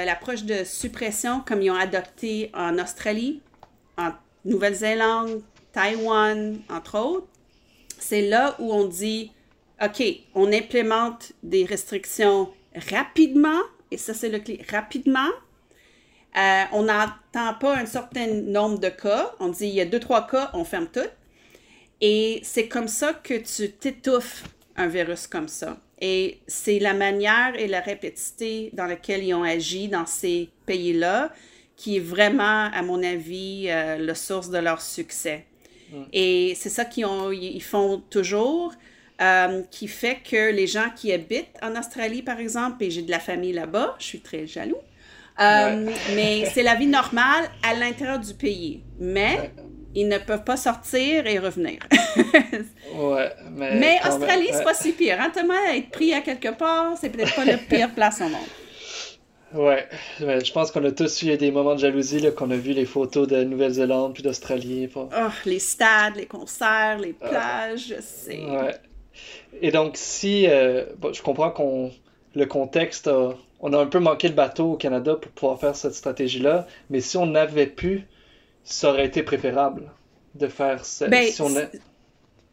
l'approche de suppression, comme ils ont adopté en Australie, en Nouvelle-Zélande, Taïwan, entre autres, c'est là où on dit, OK, on implémente des restrictions rapidement, et ça c'est le clé, rapidement. Euh, on n'entend pas un certain nombre de cas. On dit il y a deux, trois cas, on ferme tout. Et c'est comme ça que tu t'étouffes un virus comme ça. Et c'est la manière et la répétition dans laquelle ils ont agi dans ces pays-là qui est vraiment, à mon avis, euh, la source de leur succès. Mm. Et c'est ça qu'ils ils font toujours, euh, qui fait que les gens qui habitent en Australie, par exemple, et j'ai de la famille là-bas, je suis très jaloux, euh, mais [laughs] c'est la vie normale à l'intérieur du pays. Mais ils ne peuvent pas sortir et revenir. [laughs] ouais, mais. Mais Australie, c'est pas si pire. Hein, Thomas, être pris à quelque part, c'est peut-être pas la pire place au monde. Ouais, je pense qu'on a tous eu des moments de jalousie, là, qu'on a vu les photos de Nouvelle-Zélande puis d'Australie. Oh, les stades, les concerts, les ah. plages, je sais. Ouais. Et donc, si. Euh, je comprends qu'on. Le contexte On a un peu manqué le bateau au Canada pour pouvoir faire cette stratégie-là, mais si on n'avait pu ça aurait été préférable de faire ça. Ben,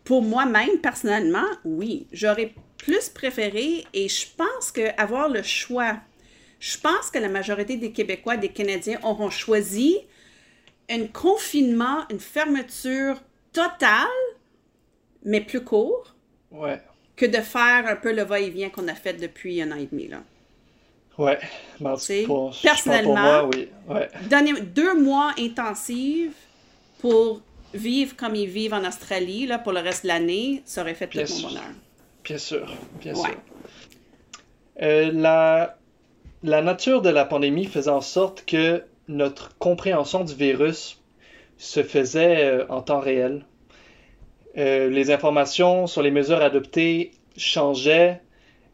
pour moi-même, personnellement, oui. J'aurais plus préféré et je pense qu'avoir le choix, je pense que la majorité des Québécois, des Canadiens auront choisi un confinement, une fermeture totale, mais plus court. Ouais. Que de faire un peu le va-et-vient qu'on a fait depuis un an et demi. Là. Ouais, pour, personnellement, oui. Ouais. Donner deux mois intensifs pour vivre comme ils vivent en Australie là, pour le reste de l'année, ça aurait fait tout mon bonheur. Bien sûr, bien sûr. Euh, la, la nature de la pandémie faisait en sorte que notre compréhension du virus se faisait euh, en temps réel. Euh, les informations sur les mesures adoptées changeaient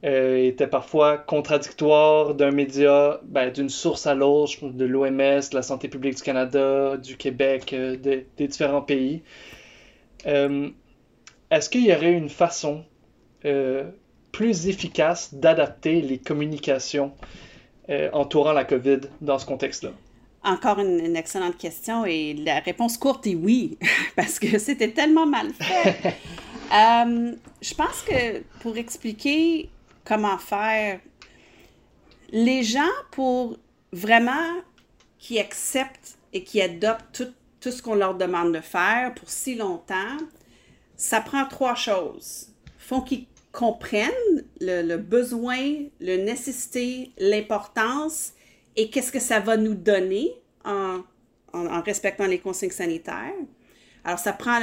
euh, était parfois contradictoire d'un média, ben, d'une source à l'autre, de l'OMS, de la Santé publique du Canada, du Québec, euh, des différents pays. Est-ce qu'il y aurait une façon plus efficace d'adapter les communications entourant la COVID dans ce contexte-là? Encore une, une, excellente question et la réponse courte est oui, [laughs] parce que c'était tellement mal fait. [laughs] Euh, je pense que pour expliquer comment faire, les gens, pour vraiment qui acceptent et qui adoptent tout, tout ce qu'on leur demande de faire pour si longtemps, ça prend trois choses. Faut qu'ils comprennent le, besoin, la nécessité, l'importance et qu'est-ce que ça va nous donner en, en, respectant les consignes sanitaires? Alors, ça prend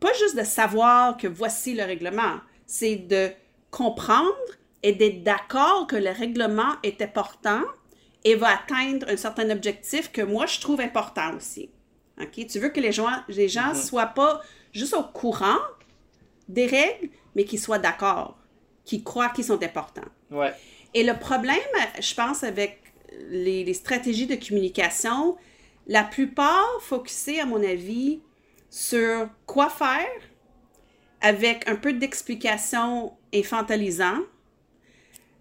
pas juste de savoir que voici le règlement, c'est de comprendre et d'être d'accord que le règlement est important et va atteindre un certain objectif que moi, je trouve important aussi. OK? Tu veux que les gens les gens mm-hmm. soient pas juste au courant des règles, mais qu'ils soient d'accord, qu'ils croient qu'ils sont importants. Ouais. Et le problème, je pense, avec les, stratégies de communication, la plupart focusées, à mon avis, sur quoi faire avec un peu d'explication infantilisant,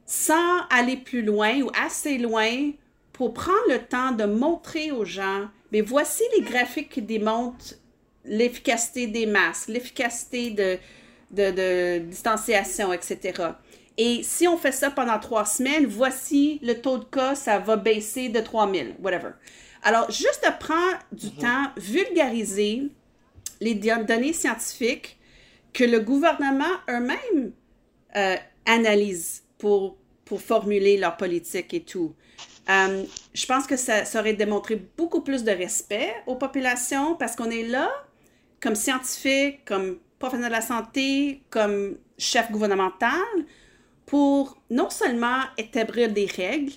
sans aller plus loin ou assez loin pour prendre le temps de montrer aux gens, mais voici les graphiques qui démontrent l'efficacité des masques, l'efficacité de, de, distanciation, etc. Et si on fait ça pendant trois semaines, voici le taux de cas, ça va baisser de 3000, whatever. Alors, juste de prendre du mhm. temps, vulgariser les données scientifiques que le gouvernement eux-mêmes euh, analyse pour, pour formuler leur politique et tout. Euh, je pense que ça, ça, aurait démontré beaucoup plus de respect aux populations parce qu'on est là comme scientifique, comme professionnel de la santé, comme chef gouvernemental, pour non seulement établir des règles,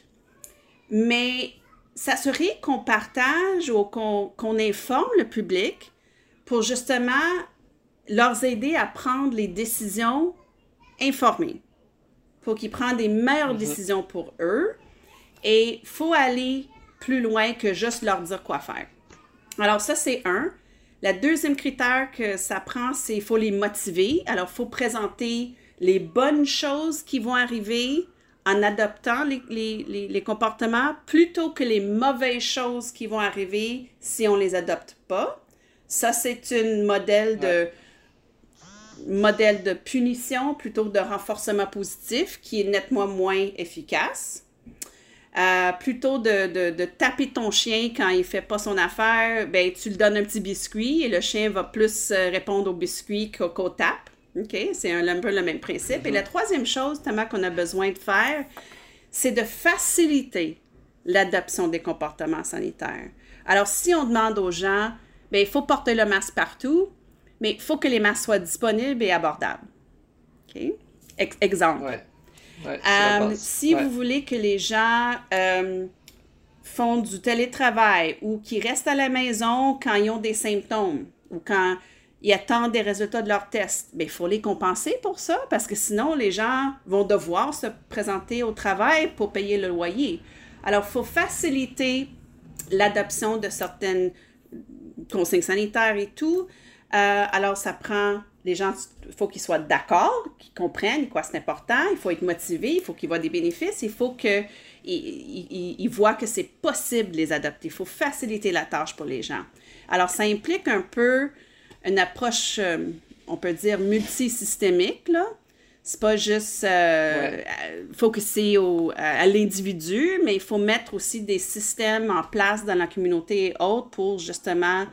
mais s'assurer qu'on partage ou qu'on informe le public pour justement leur aider à prendre les décisions informées, pour qu'ils prennent des meilleures mm-hmm. décisions pour eux. Et il faut aller plus loin que juste leur dire quoi faire. Alors ça, c'est un. La deuxième critère que ça prend, c'est qu'il faut les motiver. Alors, il faut présenter les bonnes choses qui vont arriver en adoptant les, comportements plutôt que les mauvaises choses qui vont arriver si on les adopte pas. Ça, c'est un modèle de modèle de punition plutôt que de renforcement positif qui est nettement moins efficace. Euh, plutôt de, taper ton chien quand il fait pas son affaire, ben tu lui donnes un petit biscuit et le chien va plus euh, répondre au biscuit qu'au tape. OK? C'est un, peu le même principe. Et la troisième chose, Thomas, qu'on a besoin de faire, c'est de faciliter l'adoption des comportements sanitaires. Alors, si on demande aux gens, ben il faut porter le masque partout, mais il faut que les masques soient disponibles et abordables. OK? exemple. Euh, si vous voulez que les gens euh, font du télétravail ou qu'ils restent à la maison quand ils ont des symptômes ou quand ils attendent des résultats de leurs tests, il ben, faut les compenser pour ça parce que sinon, les gens vont devoir se présenter au travail pour payer le loyer. Alors, il faut faciliter l'adoption de certaines consignes sanitaires et tout. Euh, alors, ça prend les gens, il faut qu'ils soient d'accord, qu'ils comprennent quoi c'est important, il faut être motivé, il faut qu'ils voient des bénéfices, il faut qu'ils ils, voient que c'est possible de les adopter. Il faut faciliter la tâche pour les gens. Alors, ça implique un peu une approche, euh, on peut dire, multisystémique, là. C'est pas juste euh, au, à, l'individu, mais il faut mettre aussi des systèmes en place dans la communauté et autres pour justement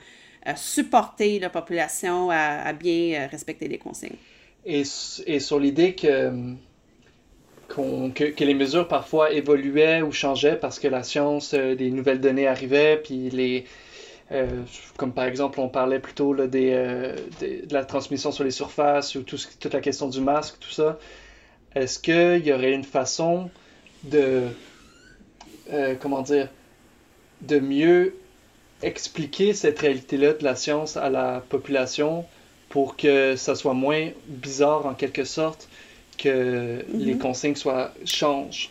supporter la population à, bien euh, respecter les consignes. Et, et sur l'idée que, que, les mesures parfois évoluaient ou changeaient parce que la science, euh, des nouvelles données arrivaient, puis les, euh, comme par exemple, on parlait plutôt là, des, de la transmission sur les surfaces ou tout, toute la question du masque, tout ça. Est-ce qu'il y aurait une façon de, comment dire, de mieux expliquer cette réalité-là de la science à la population pour que ça soit moins bizarre en quelque sorte que les mhm. consignes soient changent?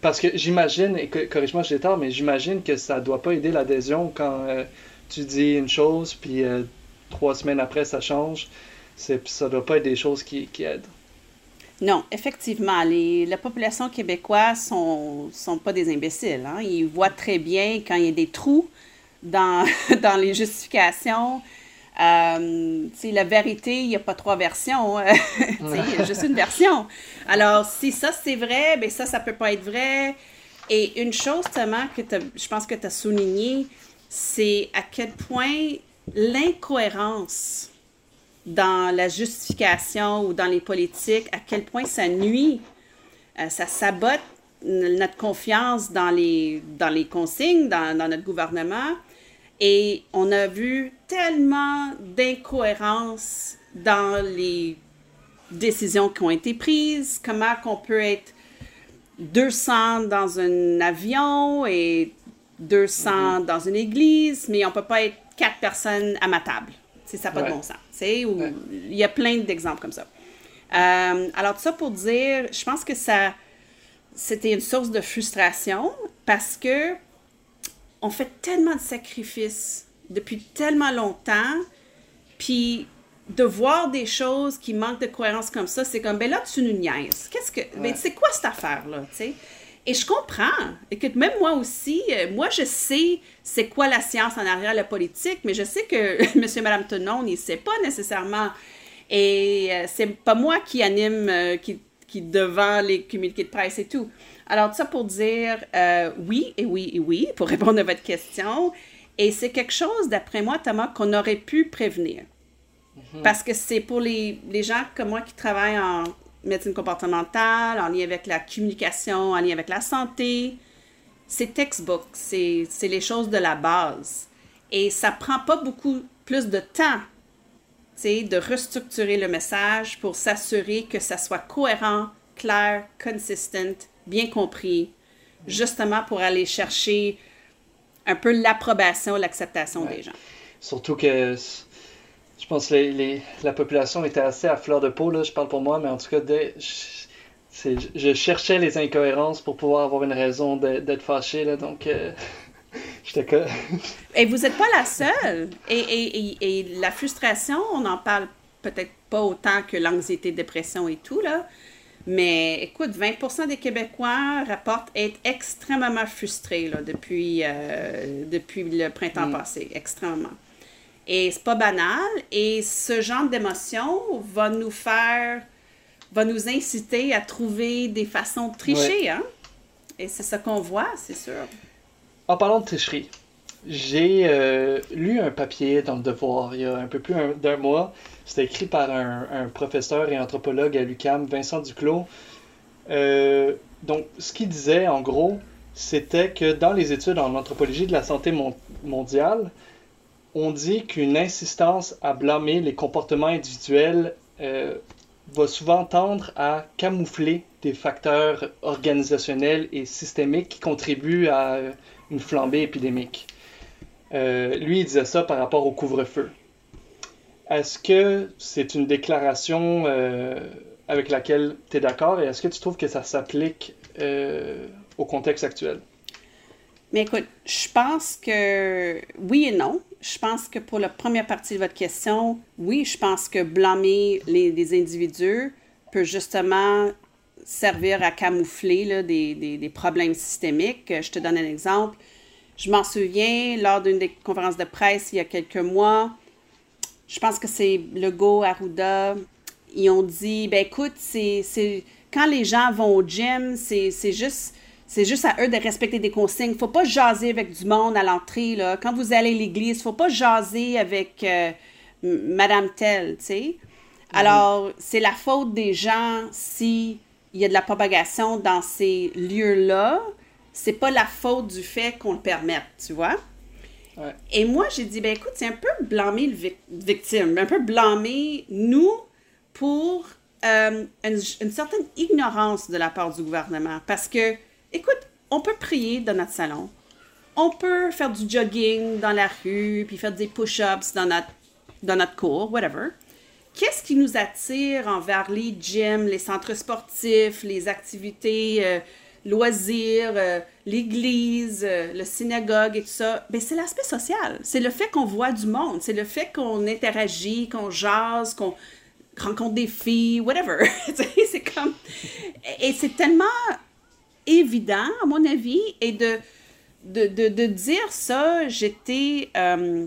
Parce que j'imagine, et corrige-moi si j'ai tort, mais j'imagine que ça doit pas aider l'adhésion quand euh, tu dis une chose, puis euh, trois semaines après ça change. Ça doit pas être des choses qui, aident. Non, effectivement, les, la population québécoise sont, sont pas des imbéciles. Hein? Ils voient très bien quand il y a des trous dans, [laughs] dans les justifications. Euh, la vérité, il n'y a pas trois versions. Hein. [laughs] il y a juste une version. Alors, si ça, c'est vrai, ben ça, ça peut pas être vrai. Et une chose, Thomas, que je pense que tu as souligné, c'est à quel point l'incohérence dans la justification ou dans les politiques, à quel point ça nuit, euh, ça sabote notre confiance dans les, dans les consignes, dans, dans notre gouvernement. Et on a vu tellement d'incohérences dans les décisions qui ont été prises, comment qu'on peut être 200 dans un avion et 200 mm-hmm. dans une église, mais on peut pas être quatre personnes à ma table. C'est ça pas de bon sens. Il y a plein d'exemples comme ça. Euh, alors, tout ça pour dire, je pense que ça, c'était une source de frustration parce que on fait tellement de sacrifices depuis tellement longtemps, puis de voir des choses qui manquent de cohérence comme ça, c'est comme, ben là, tu nous niaises. Qu'est-ce que, ben, c'est quoi cette affaire-là, tu sais? Et je comprends. Écoute, même moi aussi, euh, moi, je sais c'est quoi la science en arrière la politique, mais je sais que [laughs] monsieur et madame Tonon, ne sait pas nécessairement. Et euh, c'est pas moi qui anime, euh, qui, qui devant les communiqués de presse et tout. Alors, ça pour dire oui et oui et oui, pour répondre à votre question. Et c'est quelque chose, d'après moi, Thomas, qu'on aurait pu prévenir. Mhm. Parce que c'est pour les, les gens comme moi qui travaillent en médecine comportementale, en lien avec la communication, en lien avec la santé. C'est textbook, c'est les choses de la base. Et ça prend pas beaucoup plus de temps de restructurer le message pour s'assurer que ça soit cohérent, clair, consistent, bien compris, justement pour aller chercher un peu l'approbation, l'acceptation des gens. Surtout que je pense que les, la population était assez à fleur de peau, là, je parle pour moi, mais en tout cas, je, je cherchais les incohérences pour pouvoir avoir une raison d'être fâché, là, donc euh, [laughs] j'étais [laughs] Et vous n'êtes pas la seule. Et, et, et, la frustration, on en parle peut-être pas autant que l'anxiété, dépression et tout, là. Mais écoute, 20% des Québécois rapportent être extrêmement frustrés là, depuis, euh, depuis le printemps mm. passé, extrêmement. Et c'est pas banal. Et ce genre d'émotion va nous faire, va nous inciter à trouver des façons de tricher. Hein? Et c'est ça qu'on voit, c'est sûr. En parlant de tricherie, j'ai euh, lu un papier dans le Devoir il y a un peu plus d'un mois. C'était écrit par un, professeur et anthropologue à l'UCAM, Vincent Duclos. Euh, donc, ce qu'il disait, en gros, c'était que dans les études en anthropologie de la santé mondiale, on dit qu'une insistance à blâmer les comportements individuels euh, va souvent tendre à camoufler des facteurs organisationnels et systémiques qui contribuent à une flambée épidémique. Euh, lui, il disait ça par rapport au couvre-feu. Est-ce que c'est une déclaration euh, avec laquelle tu es d'accord et est-ce que tu trouves que ça s'applique au contexte actuel? Mais écoute, je pense que oui et non je pense que pour la première partie de votre question, oui, je pense que blâmer les, individus peut justement servir à camoufler des, problèmes systémiques. Je te donne un exemple. Je m'en souviens, lors d'une des conférences de presse il y a quelques mois, je pense que c'est Legault, Arruda, ils ont dit, ben écoute, c'est quand les gens vont au gym, c'est juste c'est juste à eux de respecter des consignes. Faut pas jaser avec du monde à l'entrée. Là. Quand vous allez à l'église, faut pas jaser avec euh, Madame Tell, tu sais. Mhm. Alors, c'est la faute des gens s'il y a de la propagation dans ces lieux-là. C'est pas la faute du fait qu'on le permette, tu vois. Et moi, j'ai dit, ben écoute, c'est un peu blâmer le victime, un peu blâmer nous pour euh, une, une certaine ignorance de la part du gouvernement. Parce que Écoute, on peut prier dans notre salon. On peut faire du jogging dans la rue, puis faire des push-ups dans notre, dans notre cours, whatever. Qu'est-ce qui nous attire envers les gyms, les centres sportifs, les activités euh, loisirs, euh, l'église, euh, le synagogue et tout ça? Ben, c'est l'aspect social. C'est le fait qu'on voit du monde. C'est le fait qu'on interagit, qu'on jase, qu'on rencontre des filles, whatever. [laughs] c'est comme... Et c'est tellement évident, à mon avis, et de, de, de, dire ça, j'étais euh,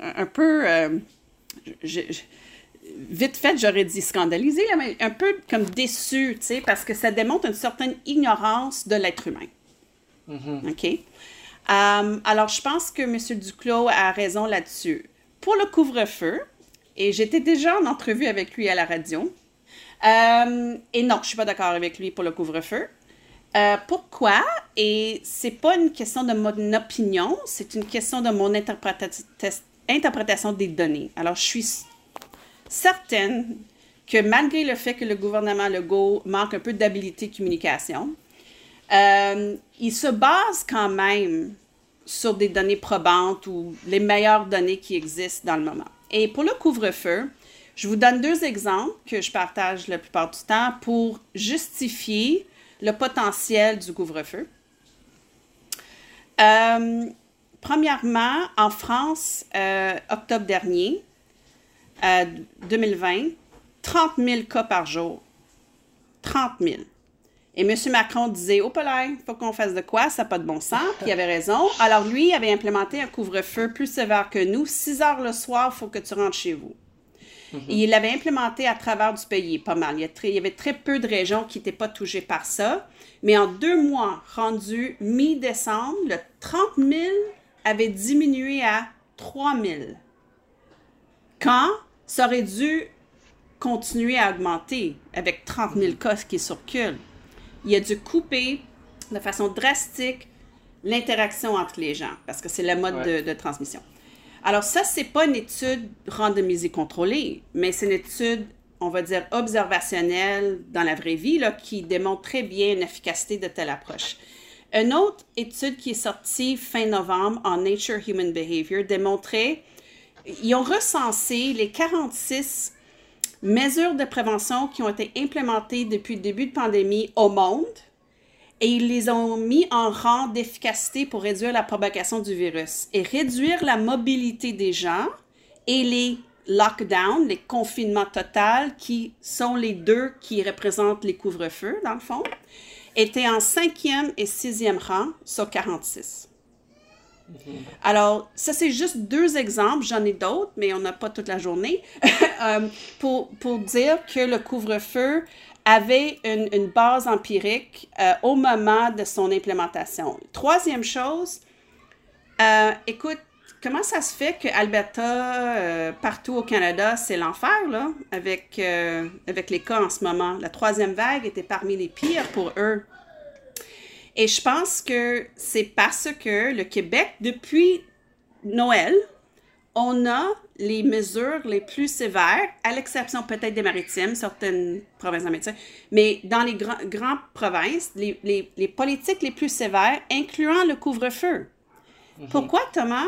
un peu, euh, vite fait, j'aurais dit scandalisé, mais un peu comme déçu, tu sais, parce que ça démontre une certaine ignorance de l'être humain. Mm-hmm. OK? Euh, alors, je pense que M. Duclos a raison là-dessus. Pour le couvre-feu, et j'étais déjà en entrevue avec lui à la radio, et non, je ne suis pas d'accord avec lui pour le couvre-feu. Euh, pourquoi? Et c'est pas une question de mon opinion, c'est une question de mon interprétation des données. Alors, je suis certaine que malgré le fait que le gouvernement Legault manque un peu d'habilité de communication, euh, il se base quand même sur des données probantes ou les meilleures données qui existent dans le moment. Et pour le couvre-feu, je vous donne deux exemples que je partage la plupart du temps pour justifier le potentiel du couvre-feu. Euh, premièrement, en France, euh, octobre dernier, 2020, 30 000 cas par jour. 30 000. Et M. Macron disait, oh, il faut qu'on fasse de quoi, ça n'a pas de bon sens. Puis il avait raison. Alors lui, il avait implémenté un couvre-feu plus sévère que nous. 6 heures le soir, il faut que tu rentres chez vous. Mhm. Et il l'avait implémenté à travers du pays, pas mal. Il y, avait très peu de régions qui n'étaient pas touchées par ça. Mais en deux mois, rendu mi-décembre, le 30 000 avait diminué à 3 000. Quand ça aurait dû continuer à augmenter avec 30 000 cas qui circulent. Il a dû couper de façon drastique l'interaction entre les gens parce que c'est le mode de, transmission. Alors ça, c'est pas une étude randomisée contrôlée, mais c'est une étude, on va dire, observationnelle dans la vraie vie qui démontre très bien l'efficacité de telle approche. Une autre étude qui est sortie fin novembre en Nature Human Behavior démontrait ils ont recensé les 46 mesures de prévention qui ont été implémentées depuis le début de pandémie au monde et ils les ont mis en rang d'efficacité pour réduire la propagation du virus et réduire la mobilité des gens et les lockdowns, les confinements totaux, qui sont les deux qui représentent les couvre-feux, dans le fond, étaient en cinquième et sixième rang sur 46. Alors, ça, c'est juste deux exemples. J'en ai d'autres, mais on n'a pas toute la journée. [laughs] Euh, pour, pour dire que le couvre-feu avait une, base empirique euh, au moment de son implémentation. Troisième chose, euh, écoute, comment ça se fait que Alberta, partout au Canada, c'est l'enfer, là, avec, avec les cas en ce moment? La troisième vague était parmi les pires pour eux. Et je pense que c'est parce que le Québec, depuis Noël, on a les mesures les plus sévères, à l'exception peut-être des maritimes, certaines provinces maritimes, mais dans les grandes provinces, les, politiques les plus sévères, incluant le couvre-feu. Mhm. Pourquoi, Thomas,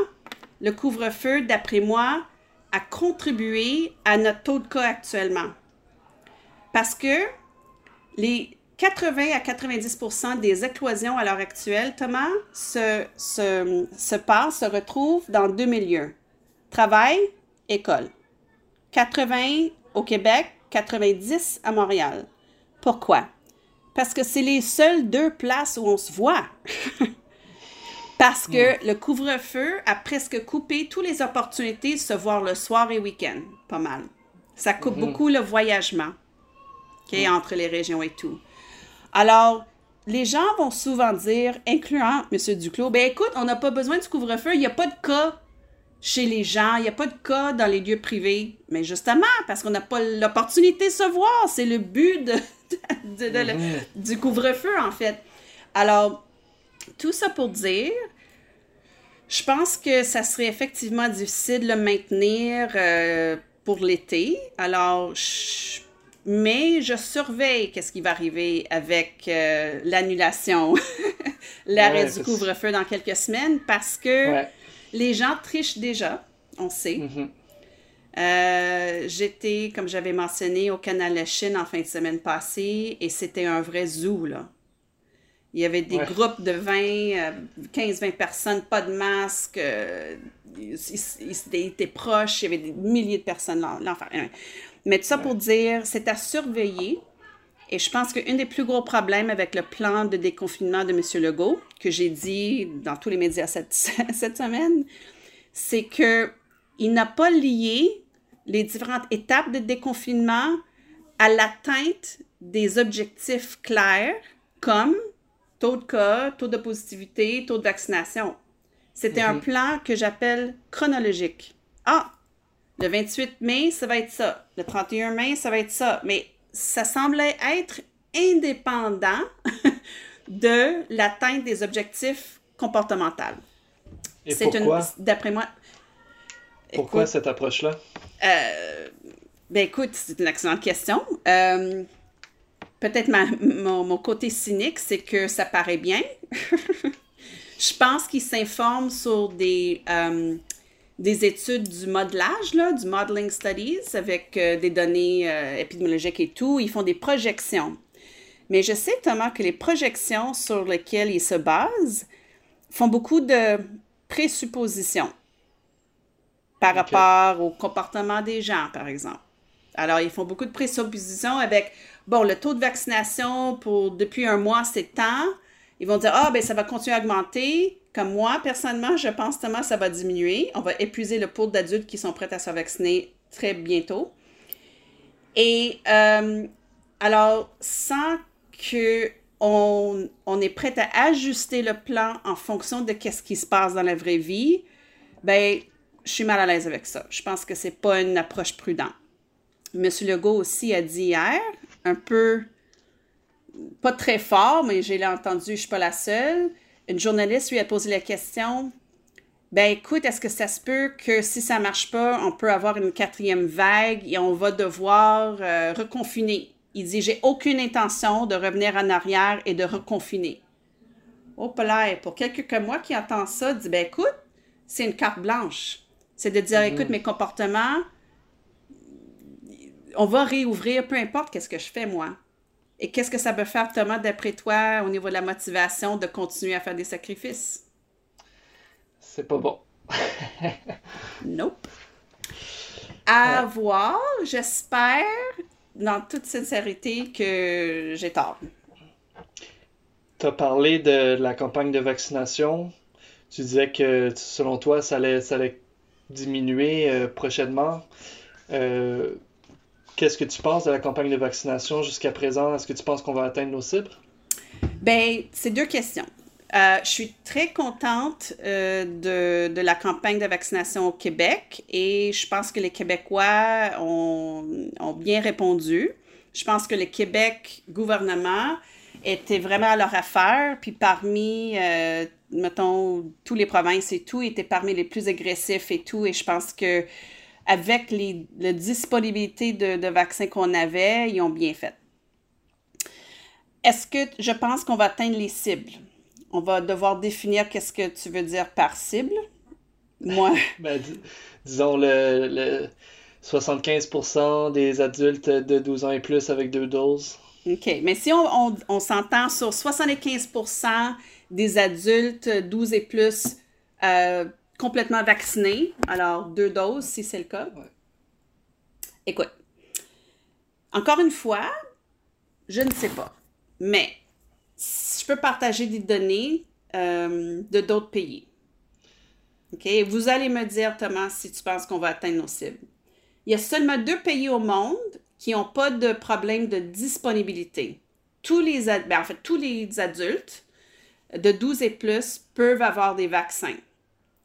le couvre-feu, d'après moi, a contribué à notre taux de cas actuellement? Parce que les, 80 à 90% des éclosions à l'heure actuelle, Thomas, se, se, se passent, se retrouvent dans deux milieux. Travail, école. 80 au Québec, 90 à Montréal. Pourquoi? Parce que c'est les seules deux places où on se voit. [laughs] Parce que le couvre-feu a presque coupé toutes les opportunités de se voir le soir et week-end. Pas mal. Ça coupe mm-hmm. beaucoup le voyagement entre les régions et tout. Alors, les gens vont souvent dire, incluant M. Duclos, ben écoute, on n'a pas besoin du couvre-feu, il n'y a pas de cas chez les gens, il n'y a pas de cas dans les lieux privés. Mais justement, parce qu'on n'a pas l'opportunité de se voir, c'est le but mm-hmm. du couvre-feu, en fait. Alors, tout ça pour dire, je pense que ça serait effectivement difficile de le maintenir euh, pour l'été. Alors, je mais je surveille qu'est-ce qui va arriver avec euh, l'annulation, [laughs] l'arrêt du couvre-feu dans quelques semaines parce que les gens trichent déjà, on sait. Mm-hmm. Euh, j'étais, comme j'avais mentionné, au Canal de Chine en fin de semaine passée et c'était un vrai zoo, là. Il y avait des groupes de 20, 15-20 euh, personnes, pas de masque, ils, étaient proches, il y avait des milliers de personnes, l'enfer. Mais tout ça pour dire, c'est à surveiller. Et je pense qu'un des plus gros problèmes avec le plan de déconfinement de M. Legault, que j'ai dit dans tous les médias cette, [laughs] cette semaine, c'est qu'il n'a pas lié les différentes étapes de déconfinement à l'atteinte des objectifs clairs comme taux de cas, taux de positivité, taux de vaccination. C'était un Mhm. plan que j'appelle chronologique. Ah, le 28 mai, ça va être ça. Le 31 mai, ça va être ça. Mais ça semblait être indépendant [laughs] de l'atteinte des objectifs comportementaux. C'est une, d'après moi, pourquoi Écoute, cette approche-là? euh, ben écoute, c'est une excellente question. Euh, Peut-être ma- mon, mon côté cynique, c'est que ça paraît bien. [laughs] Je pense qu'ils s'informent sur des, euh, des études du modelage, là, du modeling studies, avec euh, des données euh, épidémiologiques et tout. Ils font des projections. Mais je sais, Thomas, que les projections sur lesquelles ils se basent font beaucoup de présuppositions par rapport au comportement des gens, par exemple. Alors, ils font beaucoup de présuppositions avec, bon, le taux de vaccination pour depuis un mois, c'est tant. Ils vont dire, ah, ben ça va continuer à augmenter. Comme moi, personnellement, je pense tellement ça va diminuer. On va épuiser le pool d'adultes qui sont prêts à se vacciner très bientôt. Et euh, alors, sans que on, est prêt à ajuster le plan en fonction de qu'est-ce qui se passe dans la vraie vie, ben, je suis mal à l'aise avec ça. Je pense que c'est pas une approche prudente. Monsieur Legault aussi a dit hier, un peu, pas très fort, mais j'ai entendu, je suis pas la seule. Une journaliste lui a posé la question ben écoute, est-ce que ça se peut que si ça marche pas, on peut avoir une quatrième vague et on va devoir euh, reconfiner? Il dit J'ai aucune intention de revenir en arrière et de reconfiner. Oh, là, pour quelqu'un comme moi qui entend ça, dit Ben écoute, c'est une carte blanche. C'est de dire Écoute, mes comportements, on va réouvrir, peu importe qu'est-ce que je fais moi. Et qu'est-ce que ça peut faire, Thomas, d'après toi, au niveau de la motivation de continuer à faire des sacrifices? C'est pas bon. [laughs] Nope. À voir, j'espère, dans toute sincérité, que j'ai tort. Tu as parlé de la campagne de vaccination. Tu disais que selon toi, ça allait, ça allait diminuer euh, prochainement. Euh, qu'est-ce que tu penses de la campagne de vaccination jusqu'à présent? Est-ce que tu penses qu'on va atteindre nos cibles? Ben, c'est deux questions. Euh, je suis très contente euh, de, de la campagne de vaccination au Québec et je pense que les Québécois ont, ont bien répondu. Je pense que le Québec gouvernement était vraiment à leur affaire, puis parmi, euh, mettons, tous les provinces et tout, était parmi les plus agressifs et tout, et je pense que avec les, la disponibilité de, de vaccins qu'on avait, ils ont bien fait. Est-ce que je pense qu'on va atteindre les cibles? On va devoir définir qu'est-ce que tu veux dire par cible. Moi, [laughs] Ben, dis- disons le, le 75% des adultes de 12 ans et plus avec deux doses. OK. Mais si on, on- on s'entend sur 75% des adultes 12 et plus euh, complètement vaccinés, alors deux doses si c'est le cas. Ouais. Écoute, encore une fois, je ne sais pas. Mais je peux partager des données euh, de d'autres pays. OK? Vous allez me dire, Thomas, si tu penses qu'on va atteindre nos cibles. Il y a seulement deux pays au monde qui n'ont pas de problème de disponibilité. Tous les, ad- ben, en fait, tous les adultes de 12 et plus peuvent avoir des vaccins.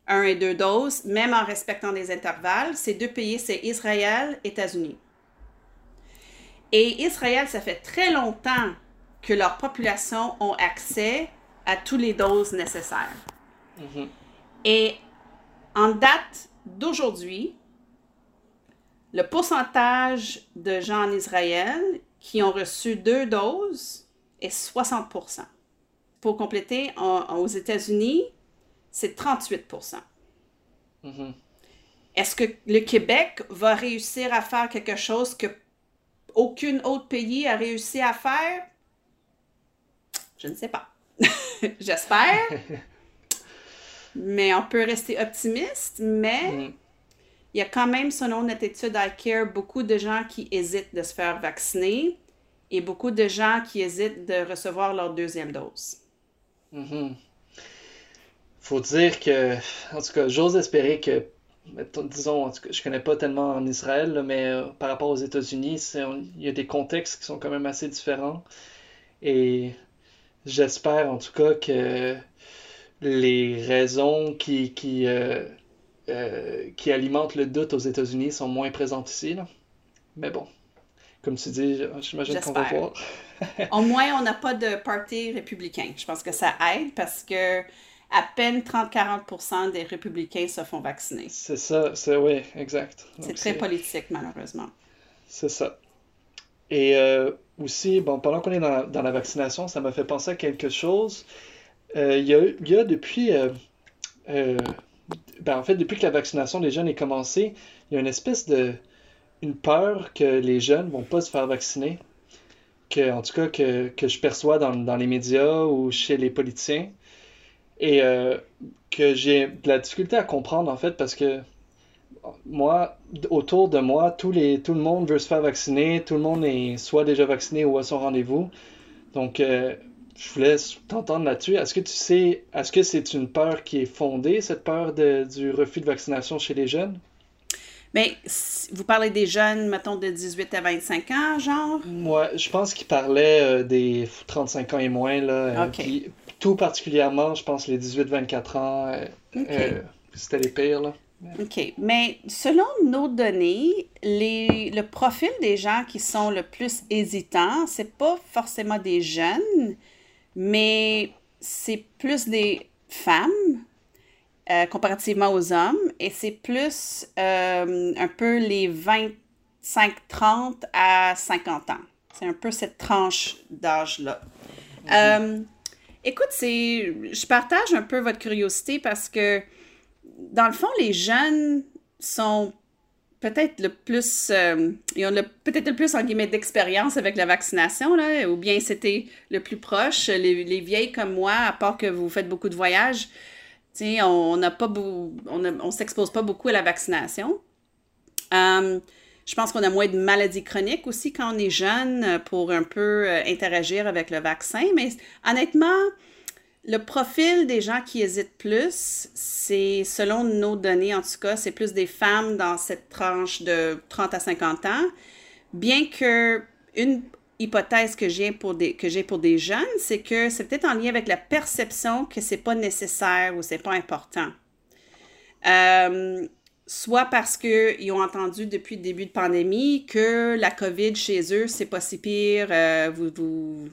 Un et deux doses, même en respectant des intervalles. Ces deux pays, c'est Israël, États-Unis. Et Israël, ça fait très longtemps que leur population ont accès à toutes les doses nécessaires. Mhm. Et en date d'aujourd'hui, le pourcentage de gens en Israël qui ont reçu deux doses est 60% Pour compléter, en- aux États-Unis, c'est 38 Mhm. Est-ce que le Québec va réussir à faire quelque chose que aucun autre pays a réussi à faire? Je ne sais pas. [laughs] J'espère. [laughs] mais on peut rester optimiste, mais Mhm. il y a quand même, selon notre étude iCare, beaucoup de gens qui hésitent de se faire vacciner et beaucoup de gens qui hésitent de recevoir leur deuxième dose. Mhm. Faut dire que, en tout cas, j'ose espérer que disons, je connais pas tellement en Israël, mais euh, par rapport aux États-Unis, il y a des contextes qui sont quand même assez différents. Et j'espère en tout cas que les raisons qui, qui, euh, euh, qui alimentent le doute aux États-Unis sont moins présentes ici. Mais bon, comme tu dis, j'imagine qu'on va voir. Au moins, on n'a pas de parti républicain. Je pense que ça aide parce que à peine 30-40 des républicains se font vacciner. C'est ça, c'est oui, exact. C'est très politique, malheureusement. C'est ça. Et euh, aussi, bon, pendant qu'on est dans la, vaccination, ça m'a fait penser à quelque chose. Euh, il, y a, y, a, depuis, euh, ben, en fait, depuis que la vaccination des jeunes est commencée, il y a une espèce de, une peur que les jeunes vont pas se faire vacciner, que, en tout cas que, que je perçois dans, dans, les médias ou chez les politiciens, et que j'ai de la difficulté à comprendre en fait parce que moi, autour de moi, tous les, tout le monde veut se faire vacciner, tout le monde est soit déjà vacciné ou à son rendez-vous. Donc, euh, je voulais t'entendre là-dessus. Est-ce que tu sais, est-ce que c'est une peur qui est fondée, cette peur de, du refus de vaccination chez les jeunes? Mais vous parlez des jeunes, mettons, de 18 à 25 ans, genre? Moi, je pense qu'il parlait euh, des 35 ans et moins, là. Euh, OK. Tout particulièrement, je pense, les 18-24 ans, c'était les pires, là. OK. Mais selon nos données, les, le profil des gens qui sont le plus hésitants, c'est pas forcément des jeunes, mais c'est plus des femmes euh, comparativement aux hommes et c'est plus euh, un peu les 25-30 à 50 ans. C'est un peu cette tranche d'âge-là. Euh, écoute, c'est, je partage un peu votre curiosité parce que dans le fond, les jeunes sont peut-être le plus, euh, ils ont peut-être le plus, en guillemets, d'expérience avec la vaccination, là, ou bien c'était le plus proche. Les, les, vieilles comme moi, à part que vous faites beaucoup de voyages, on n'a pas on, on s'expose pas beaucoup à la vaccination. Euh, je pense qu'on a moins de maladies chroniques aussi quand on est jeune pour un peu euh, interagir avec le vaccin. Mais honnêtement, le profil des gens qui hésitent plus, c'est, selon nos données en tout cas, c'est plus des femmes dans cette tranche de 30 à 50 ans. Bien que une hypothèse que j'ai pour des, que j'ai pour des jeunes, c'est que c'est peut-être en lien avec la perception que c'est pas nécessaire ou c'est pas important. Euh, soit parce qu'ils ont entendu depuis le début de pandémie que la COVID chez eux, c'est pas si pire, euh, vous, vous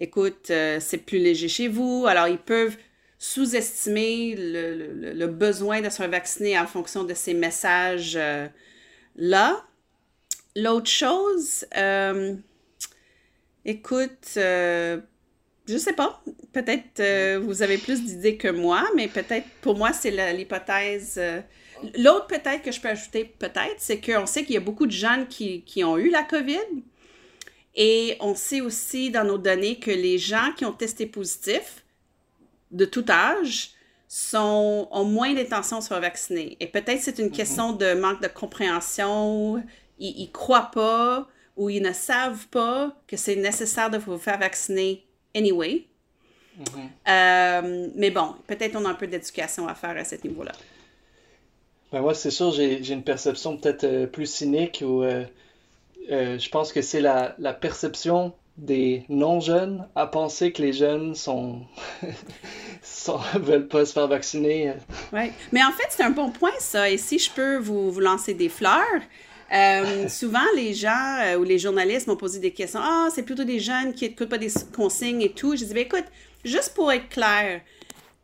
écoute, euh, c'est plus léger chez vous. Alors, ils peuvent sous-estimer le, besoin de se vacciner en fonction de ces messages-là. L'autre chose, euh, écoute, euh, je sais pas, peut-être vous avez plus d'idées que moi, mais peut-être pour moi, c'est l'hypothèse. L'autre peut-être que je peux ajouter, peut-être, c'est qu'on sait qu'il y a beaucoup de jeunes qui, qui ont eu la COVID, et on sait aussi dans nos données que les gens qui ont testé positif de tout âge sont, ont moins d'intention de se faire vacciner. Et peut-être c'est une mhm. question de manque de compréhension, ils ne croient pas ou ils ne savent pas que c'est nécessaire de vous faire vacciner anyway. Mhm. Euh, mais bon, peut-être on a un peu d'éducation à faire à ce niveau-là. Ben moi, c'est sûr, j'ai une perception peut-être euh, plus cynique ou euh, euh, je pense que c'est la, perception des non-jeunes à penser que les jeunes sont, [laughs] veulent pas se faire vacciner. Oui, mais en fait, c'est un bon point, ça. Et si je peux vous, vous lancer des fleurs, euh, [laughs] souvent, les gens euh, ou les journalistes m'ont posé des questions. Ah, c'est plutôt des jeunes qui n'écoutent pas des consignes et tout. Je dis, ben, écoute, juste pour être clair,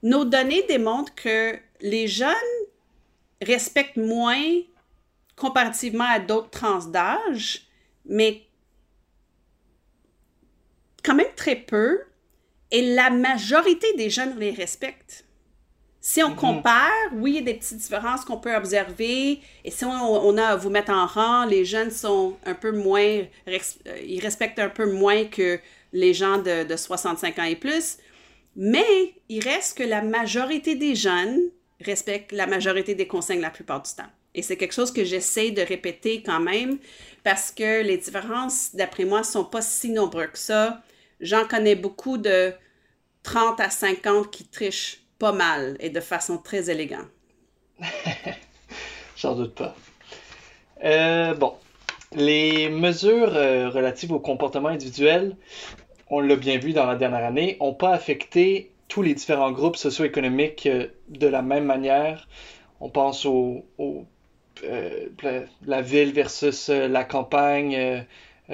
nos données démontrent que les jeunes respectent moins comparativement à d'autres trans d'âge mais quand même très peu, et la majorité des jeunes les respectent. Si on mhm. compare, oui, il y a des petites différences qu'on peut observer, et si on, a à vous mettre en rang, les jeunes sont un peu moins, euh, ils respectent un peu moins que les gens de, de 65 ans et plus, mais il reste que la majorité des jeunes respectent la majorité des consignes la plupart du temps. Et c'est quelque chose que j'essaie de répéter quand même parce que les différences, d'après moi, sont pas si nombreuses que ça. J'en connais beaucoup de 30 à 50 qui trichent pas mal et de façon très élégante. [laughs] J'en doute pas. Euh, bon, les mesures euh, relatives au comportement individuel, on l'a bien vu dans la dernière année, n'ont pas affecté tous les différents groupes socio-économiques euh, de la même manière. On pense au, la ville versus la campagne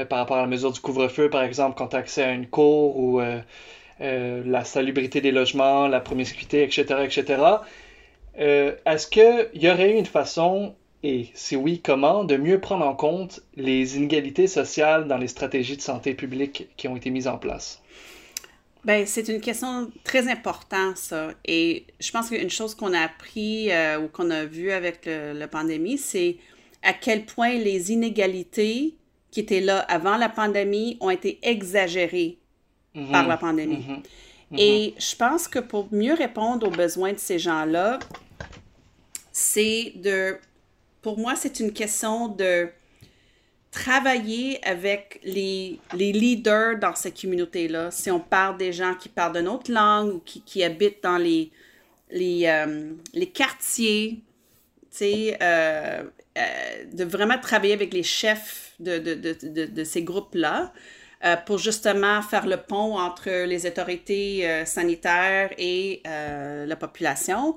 par rapport à la mesure du couvre-feu, par exemple, quand tu as accès à une cour ou la salubrité des logements, la promiscuité, etc., etc. Est-ce qu'il y aurait une façon et si oui, comment de mieux prendre en compte les inégalités sociales dans les stratégies de santé publique qui ont été mises en place? Bien, c'est une question très importante, ça. Et je pense qu'une chose qu'on a appris euh, ou qu'on a vu avec la pandémie, c'est à quel point les inégalités qui étaient là avant la pandémie ont été exagérées mm-hmm. par la pandémie. Mm-hmm. Et mm-hmm. je pense que pour mieux répondre aux besoins de ces gens-là, c'est de pour moi, c'est une question de travailler avec les, les leaders dans cette communauté-là. Si on parle des gens qui parlent d'une autre langue ou qui, qui habitent dans les, les, euh, les quartiers, euh, euh, de vraiment travailler avec les chefs de, de, de, de ces groupes-là pour justement faire le pont entre les autorités sanitaires et la population.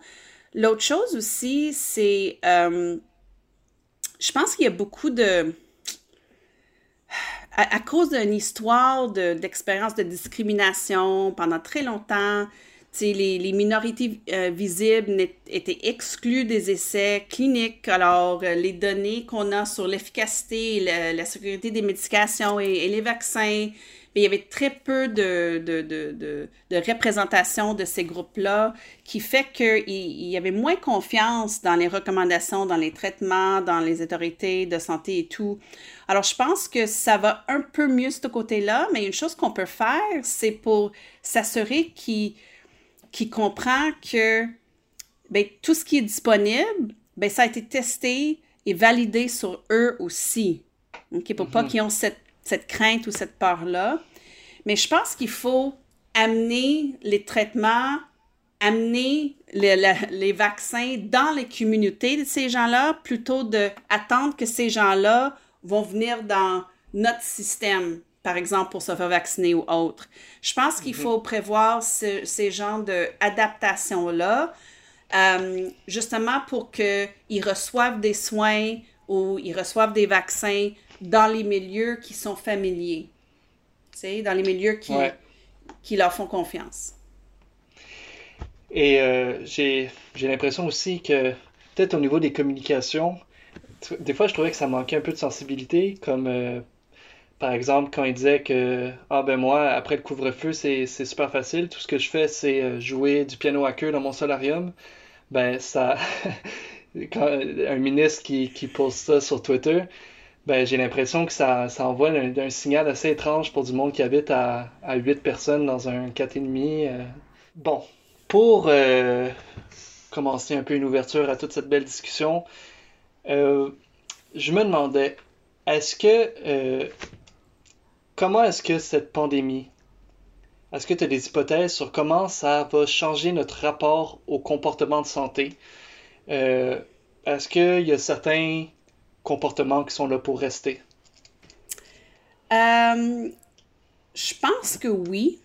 L'autre chose aussi, c'est je pense qu'il y a beaucoup de... À, cause d'une histoire d'expérience de, discrimination pendant très longtemps, les, les, minorités euh, visibles étaient exclues des essais cliniques. Alors, euh, les données qu'on a sur l'efficacité, la, la, sécurité des médications et les vaccins il y avait très peu de, de, de, de représentation de ces groupes-là, qui fait qu'il y avait moins confiance dans les recommandations, dans les traitements, dans les autorités de santé et tout. Alors, je pense que ça va un peu mieux ce côté-là, mais une chose qu'on peut faire, c'est pour s'assurer qu'il comprend que bien, tout ce qui est disponible, bien, ça a été testé et validé sur eux aussi. Okay? Pour pas mm-hmm. qu'ils ont cette cette crainte ou cette peur-là. Mais je pense qu'il faut amener les traitements, amener les, vaccins dans les communautés de ces gens-là plutôt d'attendre que ces gens-là vont venir dans notre système, par exemple, pour se faire vacciner ou autre. Je pense qu'il mhm. faut prévoir ces genres d'adaptation-là, euh, justement pour qu'ils reçoivent des soins ou ils reçoivent des vaccins dans les milieux qui sont familiers, dans les milieux qui, qui leur font confiance. Et euh, j'ai l'impression aussi que peut-être au niveau des communications, des fois je trouvais que ça manquait un peu de sensibilité, comme euh, par exemple quand il disait que ah ben moi après le couvre-feu c'est super facile, tout ce que je fais c'est euh, jouer du piano à queue dans mon solarium. Ben ça, [laughs] quand un ministre qui, qui pose ça sur Twitter, ben, j'ai l'impression que ça, ça envoie un, signal assez étrange pour du monde qui habite à, à 8 personnes dans un 4,5. Euh. Bon, pour euh, commencer un peu une ouverture à toute cette belle discussion, euh, je me demandais, est-ce que... comment est-ce que cette pandémie, est-ce que tu as des hypothèses sur comment ça va changer notre rapport au comportement de santé? est-ce qu'il y a certains comportements qui sont là pour rester? Euh, je pense que oui.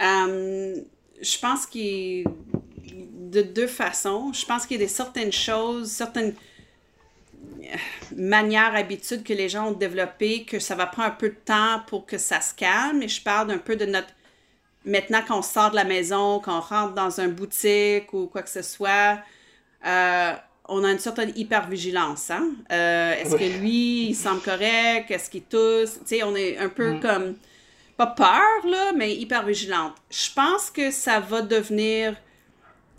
Euh, je pense qu'il de deux façons. Je pense qu'il y a des certaines choses, certaines euh, manières, habitudes que les gens ont développées, que ça va prendre un peu de temps pour que ça se calme. Et je parle un peu de notre maintenant quand on sort de la maison, quand on rentre dans une boutique ou quoi que ce soit, on a une certaine hypervigilance. Hein? Euh, est-ce que lui, il semble correct? Est-ce qu'il tousse? Tu sais, on est un peu mm. comme, pas peur, là, mais hypervigilante. Je pense que ça va devenir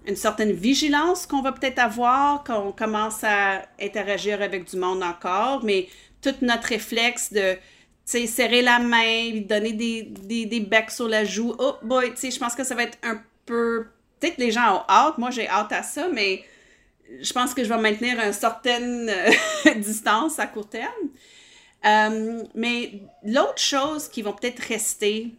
une certaine vigilance qu'on va peut-être avoir quand on commence à interagir avec du monde encore, mais tout notre réflexe de serrer la main, lui donner des, des, des becs sur la joue. Oh boy, tu sais, je pense que ça va être un peu. Peut-être que les gens ont hâte, moi j'ai hâte à ça, mais je pense que je vais maintenir une certaine euh, [laughs] distance à court terme. Euh, mais l'autre chose qui va peut-être rester,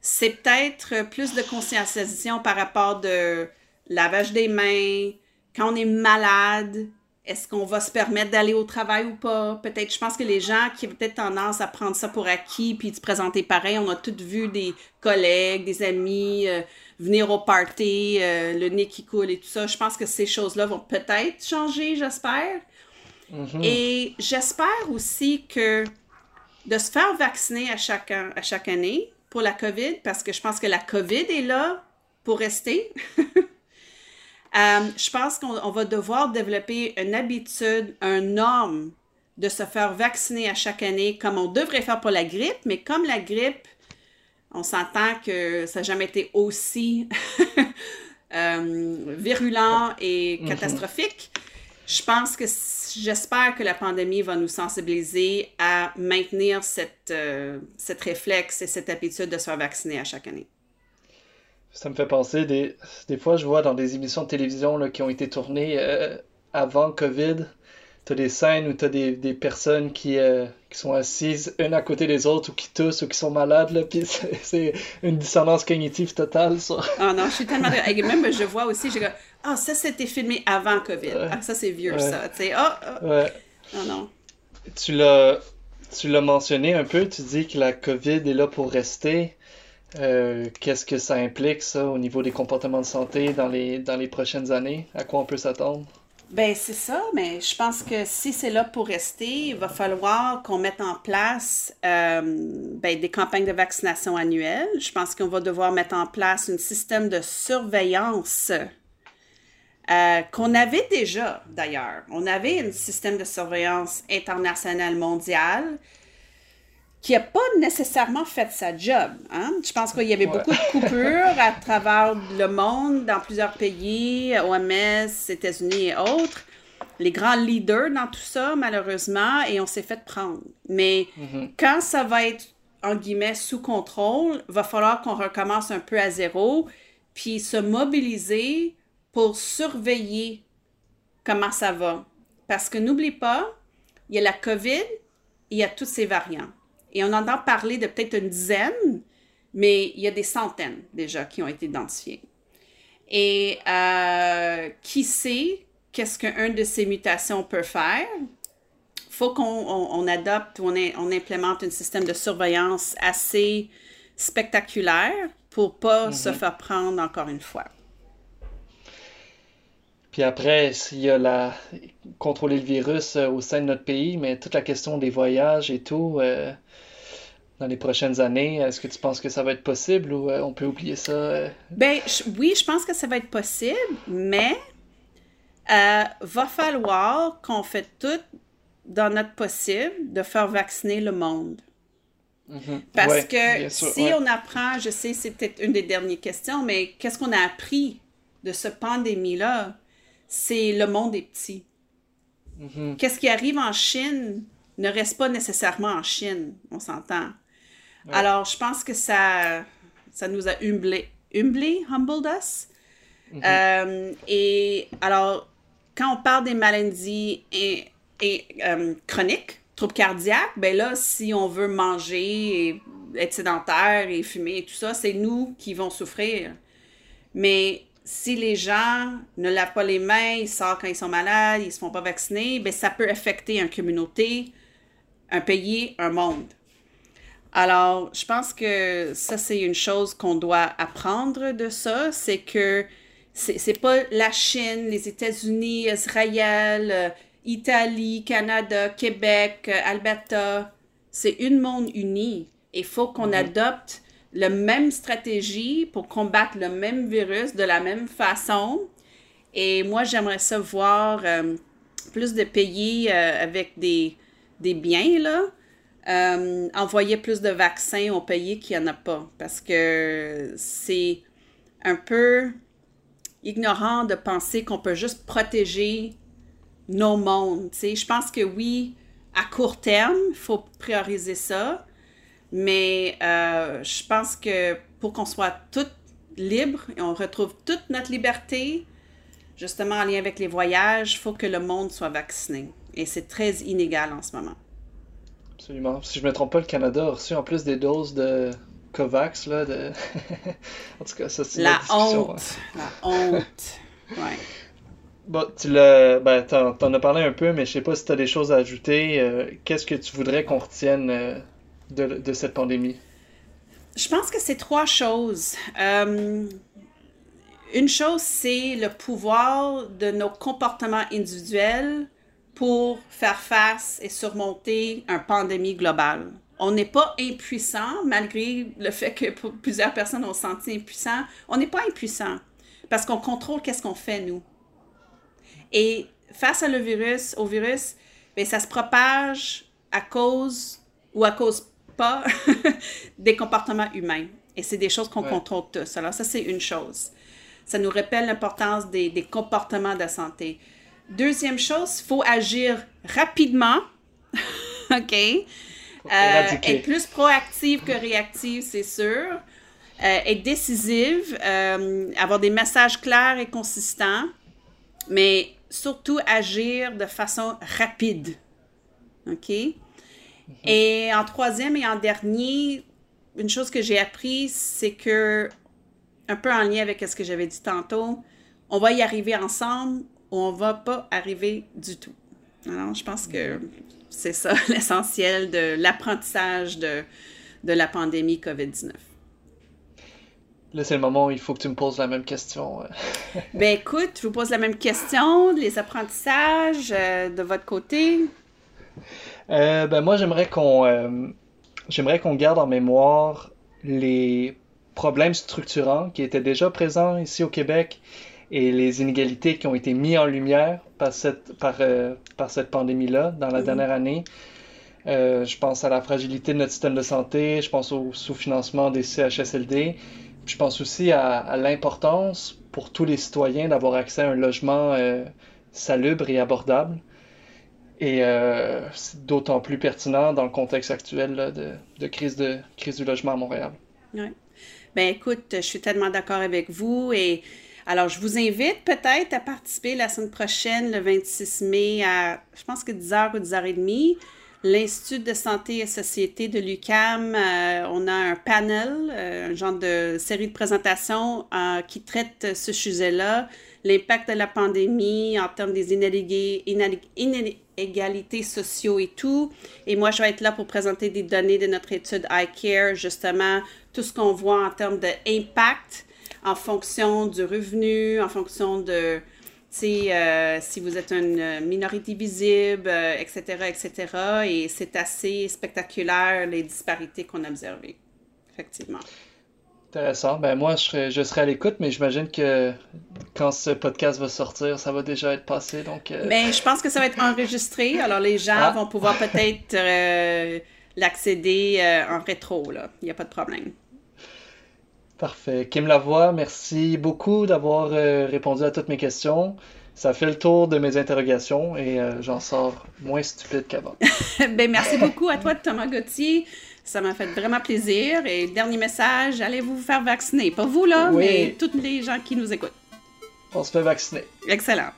c'est peut-être plus de conscientisation par rapport de lavage des mains, quand on est malade, est-ce qu'on va se permettre d'aller au travail ou pas? Peut-être, je pense que les gens qui ont peut-être tendance à prendre ça pour acquis puis de se présenter pareil, on a tous vu des collègues, des amis euh, venir au party, euh, le nez qui coule et tout ça. Je pense que ces choses-là vont peut-être changer, j'espère. Mhm. Et j'espère aussi que de se faire vacciner à chaque, an- à chaque année pour la COVID, parce que je pense que la COVID est là pour rester. [laughs] Euh, je pense qu'on on va devoir développer une habitude, un norme de se faire vacciner à chaque année comme on devrait faire pour la grippe, mais comme la grippe, on s'entend que ça n'a jamais été aussi [laughs] euh, virulent et Mhm. catastrophique. Je pense que j'espère que la pandémie va nous sensibiliser à maintenir cette, euh, cette réflexe et cette habitude de se faire vacciner à chaque année. Ça me fait penser, des, des fois, je vois dans des émissions de télévision là, qui ont été tournées euh, avant COVID, t'as des scènes où t'as des, des personnes qui, euh, qui sont assises une à côté des autres ou qui toussent ou qui sont malades, là, puis [laughs] c'est une dissonance cognitive totale, ça. Ah non, je suis tellement... Et Même, je vois aussi, j'ai ah, ça, c'était filmé avant COVID. Ouais. Ah, ça, c'est vieux, Ouais. ça. Tu sais, Ouais. non, non. Tu l'as, tu l'as mentionné un peu, tu dis que la COVID est là pour rester. Euh, qu'est-ce que ça implique, ça, au niveau des comportements de santé dans les, dans les prochaines années? À quoi on peut s'attendre? Ben, c'est ça, mais je pense que si c'est là pour rester, il va falloir qu'on mette en place euh, ben, des campagnes de vaccination annuelles. Je pense qu'on va devoir mettre en place un système de surveillance euh, qu'on avait déjà, d'ailleurs. On avait un système de surveillance international mondial qui n'a pas nécessairement fait sa job. Hein? Je pense qu'il y avait Ouais. beaucoup de coupures à travers le monde, dans plusieurs pays, OMS, États-Unis et autres. Les grands leaders dans tout ça, malheureusement, et on s'est fait prendre. Mais Mhm. quand ça va être, en guillemets, sous contrôle, va falloir qu'on recommence un peu à zéro, puis se mobiliser pour surveiller comment ça va. Parce que n'oublie pas, il y a la COVID, il y a tous ces variants. Et on entend parler de peut-être une dizaine, mais il y a des centaines déjà qui ont été identifiés. Et euh, qui sait qu'est-ce qu'une de ces mutations peut faire? faut qu'on on, on adopte ou on, on implémente un système de surveillance assez spectaculaire pour pas se faire prendre encore une fois. Puis après, s'il y a la contrôler le virus euh, au sein de notre pays, mais toute la question des voyages et tout, euh, dans les prochaines années, est-ce que tu penses que ça va être possible ou euh, on peut oublier ça? euh? Ben je- oui, je pense que ça va être possible, mais euh, va falloir qu'on fait tout dans notre possible de faire vacciner le monde. Mhm. Parce Ouais, que sûr, si ouais. on apprend, je sais, c'est peut-être une des dernières questions, mais qu'est-ce qu'on a appris de cette pandémie-là? C'est le monde est petit. Mhm. Qu'est-ce qui arrive en Chine ne reste pas nécessairement en Chine, on s'entend. Alors, je pense que ça, ça nous a humblé, humblé, humbled us. Euh, et alors, quand on parle des maladies et, et, euh, chroniques, troubles cardiaques, ben là, si on veut manger et être sédentaire et fumer et tout ça, c'est nous qui vont souffrir. Mais si les gens ne lavent pas les mains, ils sortent quand ils sont malades, ils se font pas vacciner, ben ça peut affecter une communauté, un pays, un monde. Alors, je pense que ça, c'est une chose qu'on doit apprendre de ça, c'est que c'est pas la Chine, les États-Unis, Israël, euh, Italie, Canada, Québec, euh, Alberta. C'est une monde uni. Il faut qu'on adopte la même stratégie pour combattre le même virus de la même façon. Et moi, j'aimerais ça voir euh, plus de pays euh, avec des, des biens, là, euh, envoyer plus de vaccins aux pays qui n'en a pas. Parce que c'est un peu ignorant de penser qu'on peut juste protéger nos mondes. Je pense que oui, à court terme, il faut prioriser ça. Mais euh, je pense que pour qu'on soit toutes libres et on retrouve toute notre liberté, justement en lien avec les voyages, il faut que le monde soit vacciné. Et c'est très inégal en ce moment. Absolument. Si je me trompe pas, le Canada a reçu en plus des doses de Covax, là, de... [laughs] en tout cas, ça, c'est La discussion, honte. La honte. Ouais. Bon, tu l'as, ben, t'en, as parlé un peu, mais je sais pas si tu as des choses à ajouter. Euh, qu'est-ce que tu voudrais qu'on retienne euh, de, de, cette pandémie? Je pense que c'est trois choses. Euh, une chose, c'est le pouvoir de nos comportements individuels pour faire face et surmonter une pandémie globale. On n'est pas impuissant, malgré le fait que plusieurs personnes ont senti impuissant. On n'est pas impuissant parce qu'on contrôle qu'est-ce qu'on fait, nous. Et face à le virus, au virus, bien, ça se propage à cause ou à cause pas [laughs] des comportements humains. Et c'est des choses qu'on contrôle tous. Alors ça, c'est une chose. Ça nous rappelle l'importance des, des, comportements de santé. Deuxième chose, il faut agir rapidement. [laughs] OK? Euh, être plus proactive que réactive, c'est sûr. Euh, être décisive, euh, avoir des messages clairs et consistants, mais surtout agir de façon rapide. OK? Et en troisième et en dernier, une chose que j'ai appris, c'est que, un peu en lien avec ce que j'avais dit tantôt, on va y arriver ensemble on va pas arriver du tout. Alors, je pense que c'est ça [laughs] l'essentiel de l'apprentissage de, de la pandémie COVID-19. Là, c'est le moment où il faut que tu me poses la même question. [laughs] ben écoute, je vous pose la même question, les apprentissages euh, de votre côté. Euh, ben moi, j'aimerais qu'on euh, j'aimerais qu'on garde en mémoire les problèmes structurants qui étaient déjà présents ici au Québec et les inégalités qui ont été mis en lumière par cette, par, par cette pandémie-là dans la mm-hmm. dernière année. je pense à la fragilité de notre système de santé, je pense au sous-financement des CHSLD, je pense aussi à, l'importance pour tous les citoyens d'avoir accès à un logement euh, salubre et abordable. Et euh, c'est d'autant plus pertinent dans le contexte actuel de, crise de crise du logement à Montréal. Oui. Ben écoute, je suis tellement d'accord avec vous et alors je vous invite peut-être à participer la semaine prochaine, le 26 mai, à je pense que 10h ou 10h30 l'Institut de santé et société de l'UCAM, euh, on a un panel, euh, un genre de série de présentations euh, qui traite ce sujet-là, l'impact de la pandémie en termes des inégalités sociaux et tout. Et moi, je vais être là pour présenter des données de notre étude iCare, justement, tout ce qu'on voit en termes d'impact en fonction du revenu, en fonction de euh, si vous êtes une minorité visible, etc., euh, etc. Et c'est assez spectaculaire les disparités qu'on a observées, effectivement. Intéressant. Ben moi, je serai, je serai à l'écoute, mais j'imagine que quand ce podcast va sortir, ça va déjà être passé. Donc, euh... Ben, je pense que ça va être enregistré. Alors, les gens ah. vont pouvoir peut-être l'accéder en rétro. Il n'y a pas de problème. Parfait. Kim Lavoie, merci beaucoup d'avoir euh, répondu à toutes mes questions. Ça fait le tour de mes interrogations et euh, j'en sors moins stupide qu'avant. [laughs] ben, merci beaucoup à toi, Thomas Gauthier. Ça m'a fait vraiment plaisir. Et dernier message, allez vous faire vacciner? Pas vous, là, mais tous les gens qui nous écoutent. On se fait vacciner. Excellent.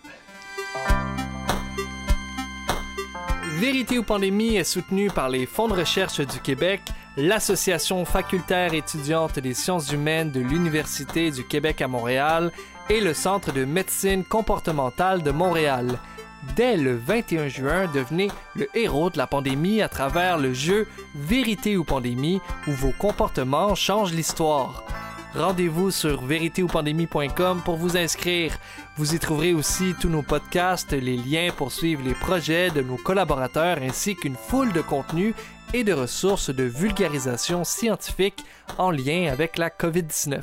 Vérité ou pandémie est soutenu par les fonds de recherche du Québec l'Association facultaire étudiante des sciences humaines de l'Université du Québec à Montréal et le Centre de médecine comportementale de Montréal. Dès le 21 juin, devenez le héros de la pandémie à travers le jeu Vérité ou pandémie où vos comportements changent l'histoire. Rendez-vous sur véritéoupandémie.com pour vous inscrire. Vous y trouverez aussi tous nos podcasts, les liens pour suivre les projets de nos collaborateurs ainsi qu'une foule de contenus et de ressources de vulgarisation scientifique en lien avec la COVID-19.